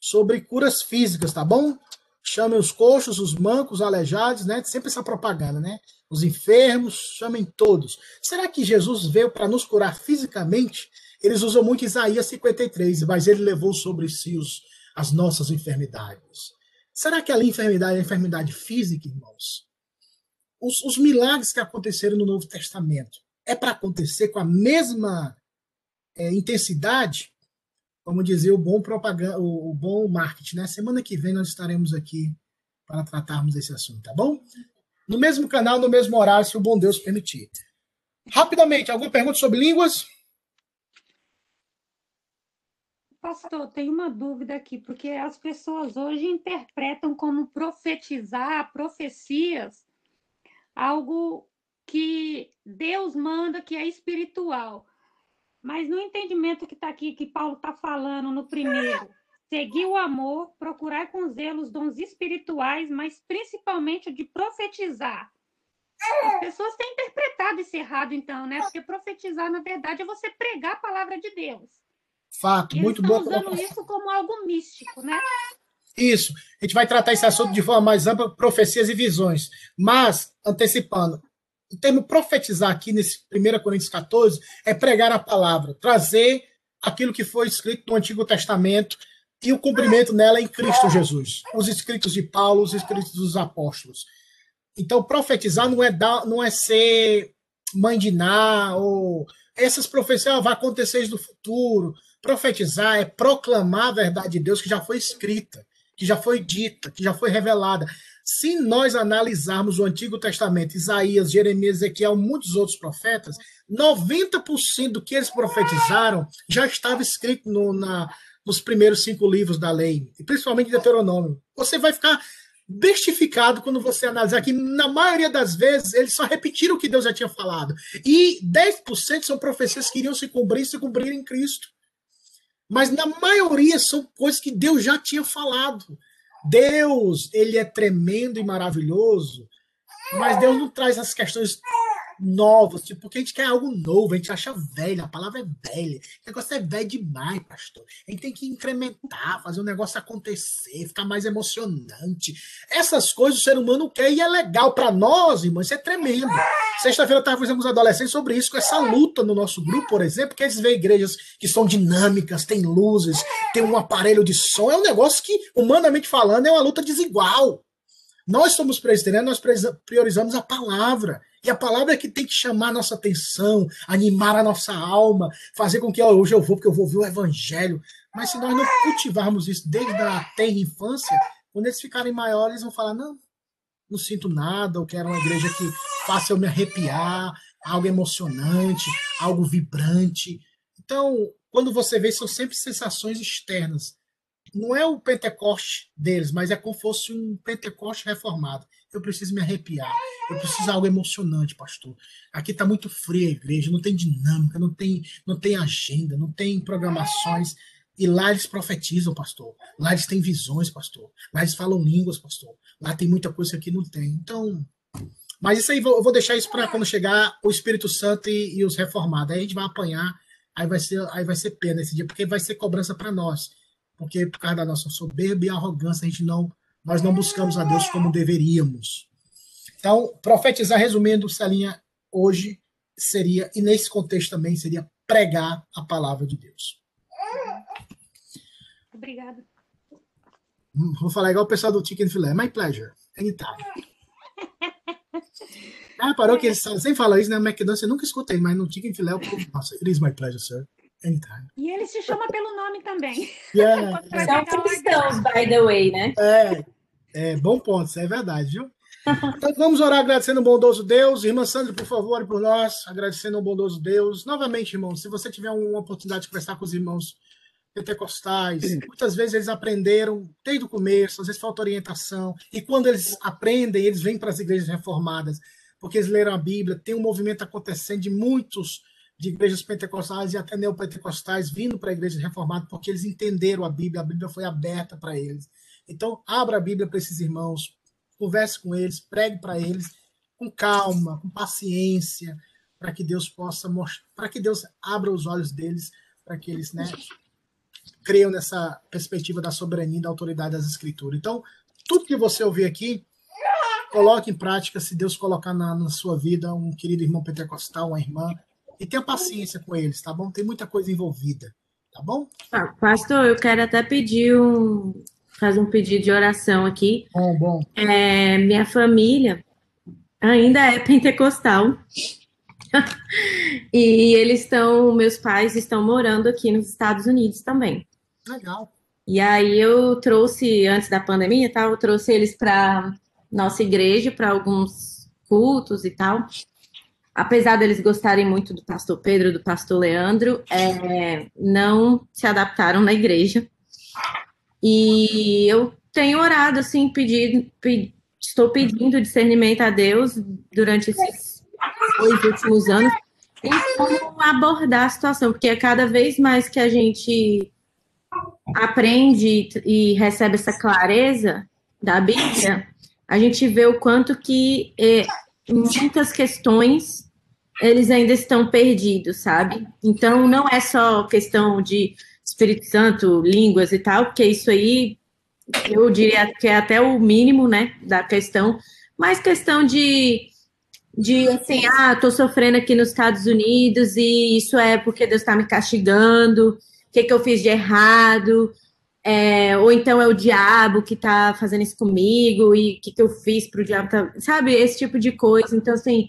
sobre curas físicas, tá bom? Chamem os coxos, os mancos, os aleijados, né? Sempre essa propaganda, né? Os enfermos, chamem todos. Será que Jesus veio para nos curar fisicamente? Eles usam muito Isaías 53, mas ele levou sobre si os, as nossas enfermidades. Será que ali enfermidade é enfermidade física, irmãos? os, os milagres que aconteceram no Novo Testamento é para acontecer com a mesma é, intensidade, como dizia o bom propaganda, o, o, bom marketing, né? Semana que vem nós estaremos aqui para tratarmos desse assunto, tá bom? No mesmo canal, no mesmo horário, se o bom Deus permitir. Rapidamente, alguma pergunta sobre línguas? Pastor, tem uma dúvida aqui, porque as pessoas hoje interpretam como profetizar, profecias, algo que Deus manda, que é espiritual. Mas no entendimento que está aqui, que Paulo está falando no primeiro, seguir o amor, procurar com zelo os dons espirituais, mas principalmente o de profetizar. As pessoas têm interpretado isso errado, então, né? Porque profetizar, na verdade, é você pregar a palavra de Deus. Fato, Eles muito estão bom. usando isso como algo místico, né? Isso. A gente vai tratar esse assunto de forma mais ampla, profecias e visões. Mas, antecipando, o termo profetizar aqui nesse 1 Coríntios 14 é pregar a palavra, trazer aquilo que foi escrito no Antigo Testamento e o cumprimento nela em Cristo Jesus. Os escritos de Paulo, os escritos dos apóstolos. Então, profetizar não é dar, não é ser mãe de Ná, ou essas profecias ah, vai acontecer isso no futuro. Profetizar é proclamar a verdade de Deus que já foi escrita, que já foi dita, que já foi revelada. Se nós analisarmos o Antigo Testamento, Isaías, Jeremias, Ezequiel, muitos outros profetas, 90% do que eles profetizaram já estava escrito no, na, nos primeiros cinco livros da lei, e principalmente Deuteronômio. Você vai ficar bestificado quando você analisar que, na maioria das vezes, eles só repetiram o que Deus já tinha falado. E 10% são profecias que iriam se cumprir se cumprir em Cristo. Mas na maioria são coisas que Deus já tinha falado. Deus, ele é tremendo e maravilhoso, mas Deus não traz as questões novas, tipo, porque a gente quer algo novo, a gente acha velho, a palavra é velha. O negócio é velho demais, pastor. A gente tem que incrementar, fazer o negócio acontecer, ficar mais emocionante. Essas coisas o ser humano quer e é legal para nós, irmãos, isso é tremendo. Sexta-feira eu estava conversando com os adolescentes sobre isso, com essa luta no nosso grupo, por exemplo, que eles veem igrejas que são dinâmicas, tem luzes, tem um aparelho de som, é um negócio que, humanamente falando, é uma luta desigual. Nós somos presbiterianos, nós priorizamos a palavra. E a palavra é que tem que chamar a nossa atenção, animar a nossa alma, fazer com que ó, hoje eu vou, porque eu vou ouvir o evangelho. Mas se nós não cultivarmos isso desde a tenra infância, quando eles ficarem maiores, eles vão falar: não, não sinto nada, eu quero uma igreja que faça eu me arrepiar, algo emocionante, algo vibrante. Então, quando você vê, são sempre sensações externas. Não é o Pentecoste deles, mas é como se fosse um Pentecoste reformado eu preciso me arrepiar, eu preciso de algo emocionante, pastor. Aqui está muito fria a igreja, não tem dinâmica, não tem, não tem agenda, não tem programações. E lá eles profetizam, pastor. Lá eles têm visões, pastor. Lá eles falam línguas, pastor. Lá tem muita coisa que aqui não tem. Então, mas isso aí eu vou deixar isso para quando chegar o Espírito Santo e, e, os reformados. Aí a gente vai apanhar, aí vai ser, aí vai ser pena esse dia, porque vai ser cobrança para nós. Porque por causa da nossa soberba e arrogância, a gente não nós não buscamos a Deus como deveríamos. Então, profetizar, resumindo, Celinha, hoje seria, e nesse contexto também, seria pregar a palavra de Deus. Obrigada. Hum, vou falar igual o pessoal do Chicken Filé. My pleasure. Anytime. Ah, parou que eles sempre falam isso, né? No McDonald's eu nunca escutei, mas no Chicken Filé povo, nossa, it is my pleasure, sir. Anytime. E ele se chama pelo nome também. Yeah, São cristãos, by the way, né? É, é, bom ponto, isso é verdade, viu? Então vamos orar agradecendo o bondoso Deus. Irmã Sandra, por favor, ore por nós, agradecendo o bondoso Deus. Novamente, irmão, se você tiver uma oportunidade de conversar com os irmãos pentecostais, muitas vezes eles aprenderam desde o começo, às vezes falta orientação, e quando eles aprendem, eles vêm para as igrejas reformadas, porque eles leram a Bíblia, tem um movimento acontecendo de muitos de igrejas pentecostais e até neopentecostais vindo para igrejas reformadas porque eles entenderam a Bíblia, a Bíblia foi aberta para eles. Então, abra a Bíblia para esses irmãos, converse com eles, pregue para eles com calma, com paciência, para que Deus possa mostrar, para que Deus abra os olhos deles, para que eles, né, creiam nessa perspectiva da soberania e da autoridade das escrituras. Então, tudo que você ouvir aqui, coloque em prática, se Deus colocar na, na sua vida um querido irmão pentecostal, uma irmã, e tenha paciência com eles, tá bom? Tem muita coisa envolvida, tá bom? Ah, pastor, eu quero até pedir um. fazer um pedido de oração aqui. Bom, bom. É, minha família ainda é pentecostal. e eles estão, meus pais estão morando aqui nos Estados Unidos também. Legal. E aí eu trouxe, antes da pandemia, tal, eu trouxe eles para nossa igreja, para alguns cultos e tal. Apesar deles gostarem muito do pastor Pedro, do pastor Leandro, é, não se adaptaram na igreja. E eu tenho orado, assim, pedido, pedi, estou pedindo discernimento a Deus durante esses dois últimos anos em como abordar a situação, porque é cada vez mais que a gente aprende e recebe essa clareza da Bíblia, a gente vê o quanto que é, muitas questões eles ainda estão perdidos, sabe? Então não é só questão de Espírito Santo, línguas e tal, porque isso aí eu diria que é até o mínimo, né, da questão, mas questão de de assim, ah, tô sofrendo aqui nos Estados Unidos e isso é porque Deus está me castigando, o que, que eu fiz de errado, é, ou então é o diabo que está fazendo isso comigo e o que, que eu fiz para o diabo, tá, sabe, esse tipo de coisa. Então, assim,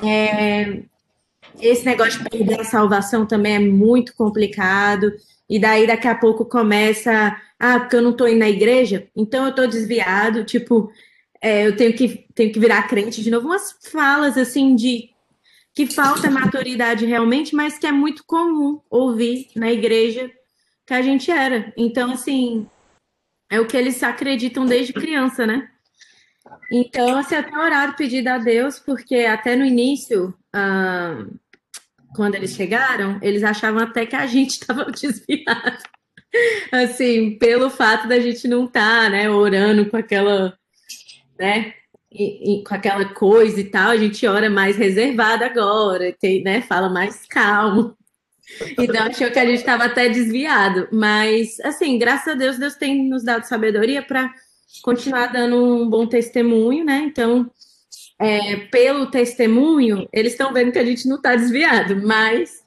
é, esse negócio de perder a salvação também é muito complicado. E daí daqui a pouco começa, ah, porque eu não estou indo na igreja, então eu estou desviado, tipo, é, eu tenho que, tenho que virar crente de novo. Umas falas assim de que falta maturidade realmente, mas que é muito comum ouvir na igreja que a gente era. Então, assim, é o que eles acreditam desde criança, né? Então, assim, até orar pedido a Deus, porque até no início, ah, quando eles chegaram, eles achavam até que a gente estava desviado. Assim, pelo fato da gente não estar, tá, né, orando com aquela, né, com aquela coisa e tal, a gente ora mais reservada agora, tem, né, fala mais calmo. Então, achou que a gente estava até desviado. Mas, assim, graças a Deus, Deus tem nos dado sabedoria para continuar dando um bom testemunho, né? Então, é, pelo testemunho, eles estão vendo que a gente não está desviado, mas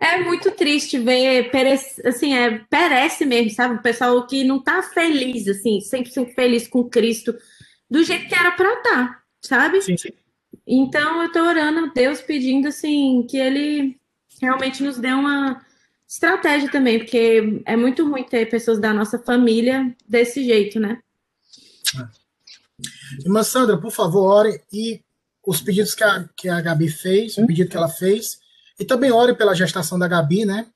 é muito triste ver, perece, assim, é, perece mesmo, sabe? O pessoal que não está feliz, assim, 100% feliz com Cristo, do jeito que era para estar, tá, sabe? Sim, sim. Então, eu estou orando a Deus pedindo, assim, que Ele realmente nos dê uma estratégia também, porque é muito ruim ter pessoas da nossa família desse jeito, né? É. Irmã Sandra, por favor, ore e os pedidos que a, que a Gabi fez, o pedido que ela fez, e também ore pela gestação da Gabi, né?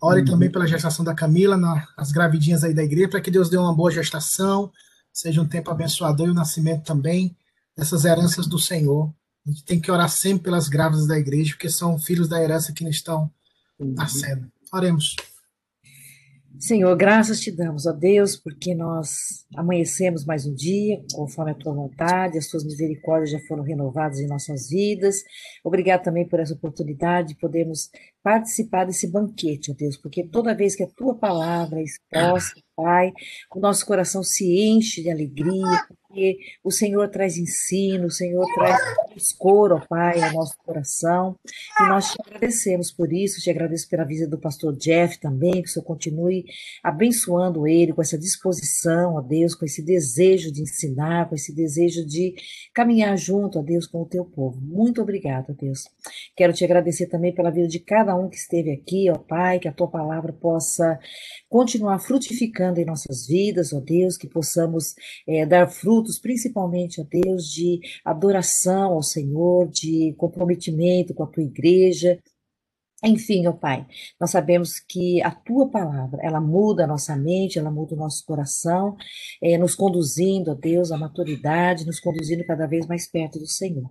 Ore uhum. também pela gestação da Camila, na, as gravidinhas aí da igreja, para que Deus dê uma boa gestação, seja um tempo abençoador e o nascimento também dessas heranças do Senhor. A gente tem que orar sempre pelas grávidas da igreja, porque são filhos da herança que estão uhum. nascendo. Oremos. Senhor, graças te damos, ó Deus, porque nós amanhecemos mais um dia, conforme a tua vontade, as tuas misericórdias já foram renovadas em nossas vidas. Obrigado também por essa oportunidade de podermos participar desse banquete, ó Deus, porque toda vez que a tua palavra é exposta, Pai, o nosso coração se enche de alegria, porque o Senhor traz ensino, o Senhor traz escuro, ó Pai, ao nosso coração. E nós te agradecemos por isso, te agradeço pela visita do pastor Jeff também, que o Senhor continue abençoando ele com essa disposição, ó Deus, com esse desejo de ensinar, com esse desejo de caminhar junto, ó Deus, com o teu povo. Muito obrigado, ó Deus. Quero te agradecer também pela vida de cada um que esteve aqui, ó Pai, que a tua palavra possa continuar frutificando em nossas vidas, ó Deus, que possamos é, dar principalmente, ó Deus, de adoração ao Senhor, de comprometimento com a tua igreja, enfim, ó Pai, nós sabemos que a tua palavra, ela muda a nossa mente, ela muda o nosso coração, é, nos conduzindo, ó Deus, à maturidade, nos conduzindo cada vez mais perto do Senhor.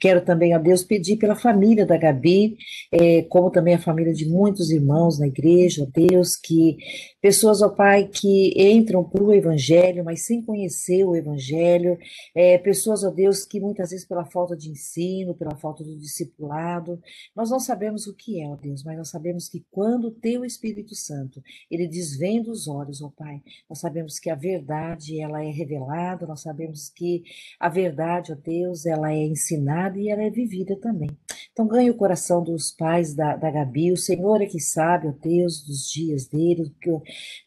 Quero também a Deus pedir pela família da Gabi, é, como também a família de muitos irmãos na igreja, Deus, que pessoas, ó Pai, que entram para o Evangelho, mas sem conhecer o Evangelho, é, pessoas, ó Deus, que muitas vezes pela falta de ensino, pela falta do discipulado, nós não sabemos o que é, ó Deus, mas nós sabemos que quando o Teu Espírito Santo, ele desvenda os olhos, ó Pai, nós sabemos que a verdade, ela é revelada, nós sabemos que a verdade, ó Deus, ela é ensinada, ensinada e ela é vivida também. Então, ganhe o coração dos pais da, da Gabi. O Senhor é que sabe, ó Deus, dos dias deles,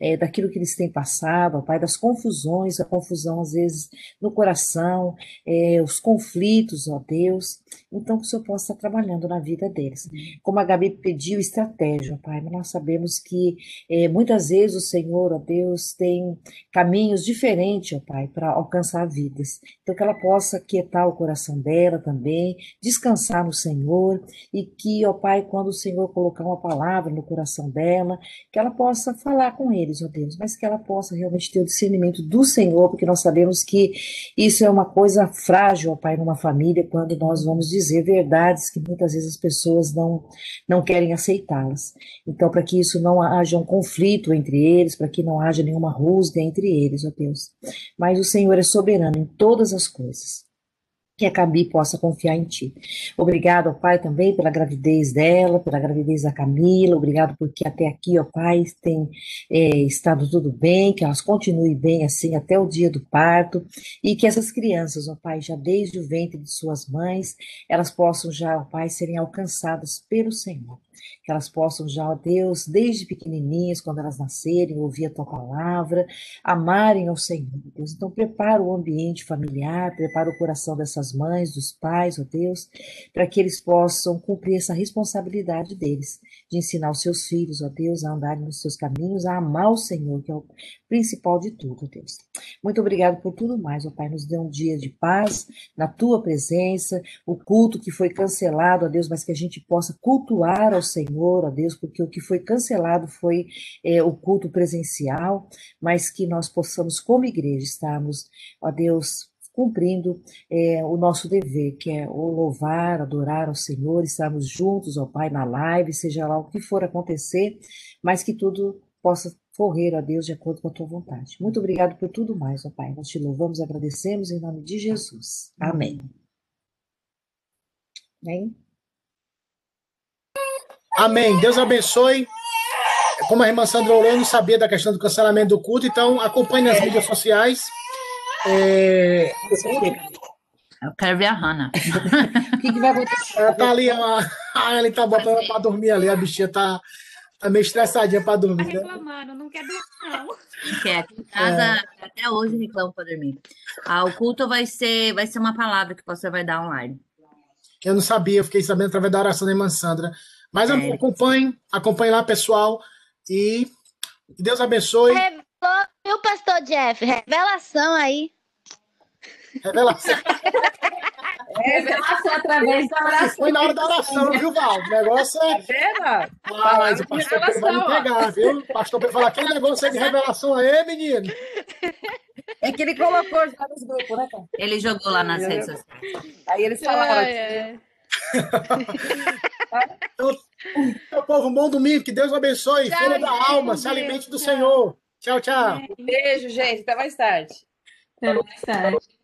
é, daquilo que eles têm passado, ó Pai, das confusões, a confusão às vezes no coração, é, os conflitos, ó Deus. Então, que o Senhor possa estar trabalhando na vida deles. Como a Gabi pediu estratégia, ó Pai, mas nós sabemos que é, muitas vezes o Senhor, ó Deus, tem caminhos diferentes, ó Pai, para alcançar vidas. Então, que ela possa quietar o coração dela também, descansar no Senhor e que, ó Pai, quando o Senhor colocar uma palavra no coração dela, que ela possa falar com eles, ó Deus, mas que ela possa realmente ter o discernimento do Senhor, porque nós sabemos que isso é uma coisa frágil, ó Pai, numa família, quando nós vamos dizer verdades que muitas vezes as pessoas não, não querem aceitá-las. Então, para que isso não haja um conflito entre eles, para que não haja nenhuma rusga entre eles, ó Deus. Mas o Senhor é soberano em todas as coisas que a Gabi possa confiar em ti. Obrigado, ó Pai, também pela gravidez dela, pela gravidez da Camila, obrigado porque até aqui, ó Pai, tem é, estado tudo bem, que elas continuem bem assim até o dia do parto, e que essas crianças, ó Pai, já desde o ventre de suas mães, elas possam já, ó Pai, serem alcançadas pelo Senhor que elas possam já, ó Deus, desde pequenininhas, quando elas nascerem, ouvir a tua palavra, amarem ao Senhor, Deus. Então, prepara o ambiente familiar, prepara o coração dessas mães, dos pais, ó Deus, para que eles possam cumprir essa responsabilidade deles, de ensinar os seus filhos, ó Deus, a andarem nos seus caminhos, a amar o Senhor, que é o principal de tudo, Deus. Muito obrigado por tudo mais, ó Pai. Nos dê um dia de paz na tua presença, o culto que foi cancelado, ó Deus, mas que a gente possa cultuar ao Senhor, ó Deus, porque o que foi cancelado foi é, o culto presencial, mas que nós possamos, como igreja, estarmos, ó Deus, cumprindo é, o nosso dever, que é o louvar, adorar ao Senhor, estarmos juntos, ó Pai, na live, seja lá o que for acontecer, mas que tudo possa correr a Deus de acordo com a tua vontade. Muito obrigado por tudo mais, ó Pai. Nós te louvamos, agradecemos em nome de Jesus. Amém. Amém. Amém. Deus abençoe. Como a irmã Sandra não sabia da questão do cancelamento do culto, então acompanhe nas mídias sociais. É... Eu quero ver a Hannah. o que, que, vai acontecer? Ela tá ali, a, a Ellen tá botando ela para dormir ali, a bichinha tá Tá meio estressadinha pra dormir. Tá reclamando, não quer dormir, não. Quer, aqui em casa é. até hoje reclamo pra dormir. Ah, o culto vai ser, vai ser uma palavra que você vai dar online. Eu não sabia, eu fiquei sabendo através da oração da irmã Sandra. Mas é. acompanhe, acompanhe lá, pessoal. E que Deus abençoe. Revelou, viu, pastor Jeff? Revelação aí. Revelação. Revelação através da oração. Foi na hora da oração, viu, Val? O negócio é. Tá? Ah, mas o pastor Pedro vai me pegar, viu? O pastor Pedro falar, aquele negócio aí de revelação aí, menino. É que ele colocou já nos grupos, né, cara? Ele jogou lá nas redes sociais. Aí eles falaram. É, é. então, meu povo, um bom domingo, que Deus abençoe. Tchau, Feira da alma, se alimente do tchau. Senhor. Tchau, tchau. Beijo, gente. Até mais tarde. Até mais tarde.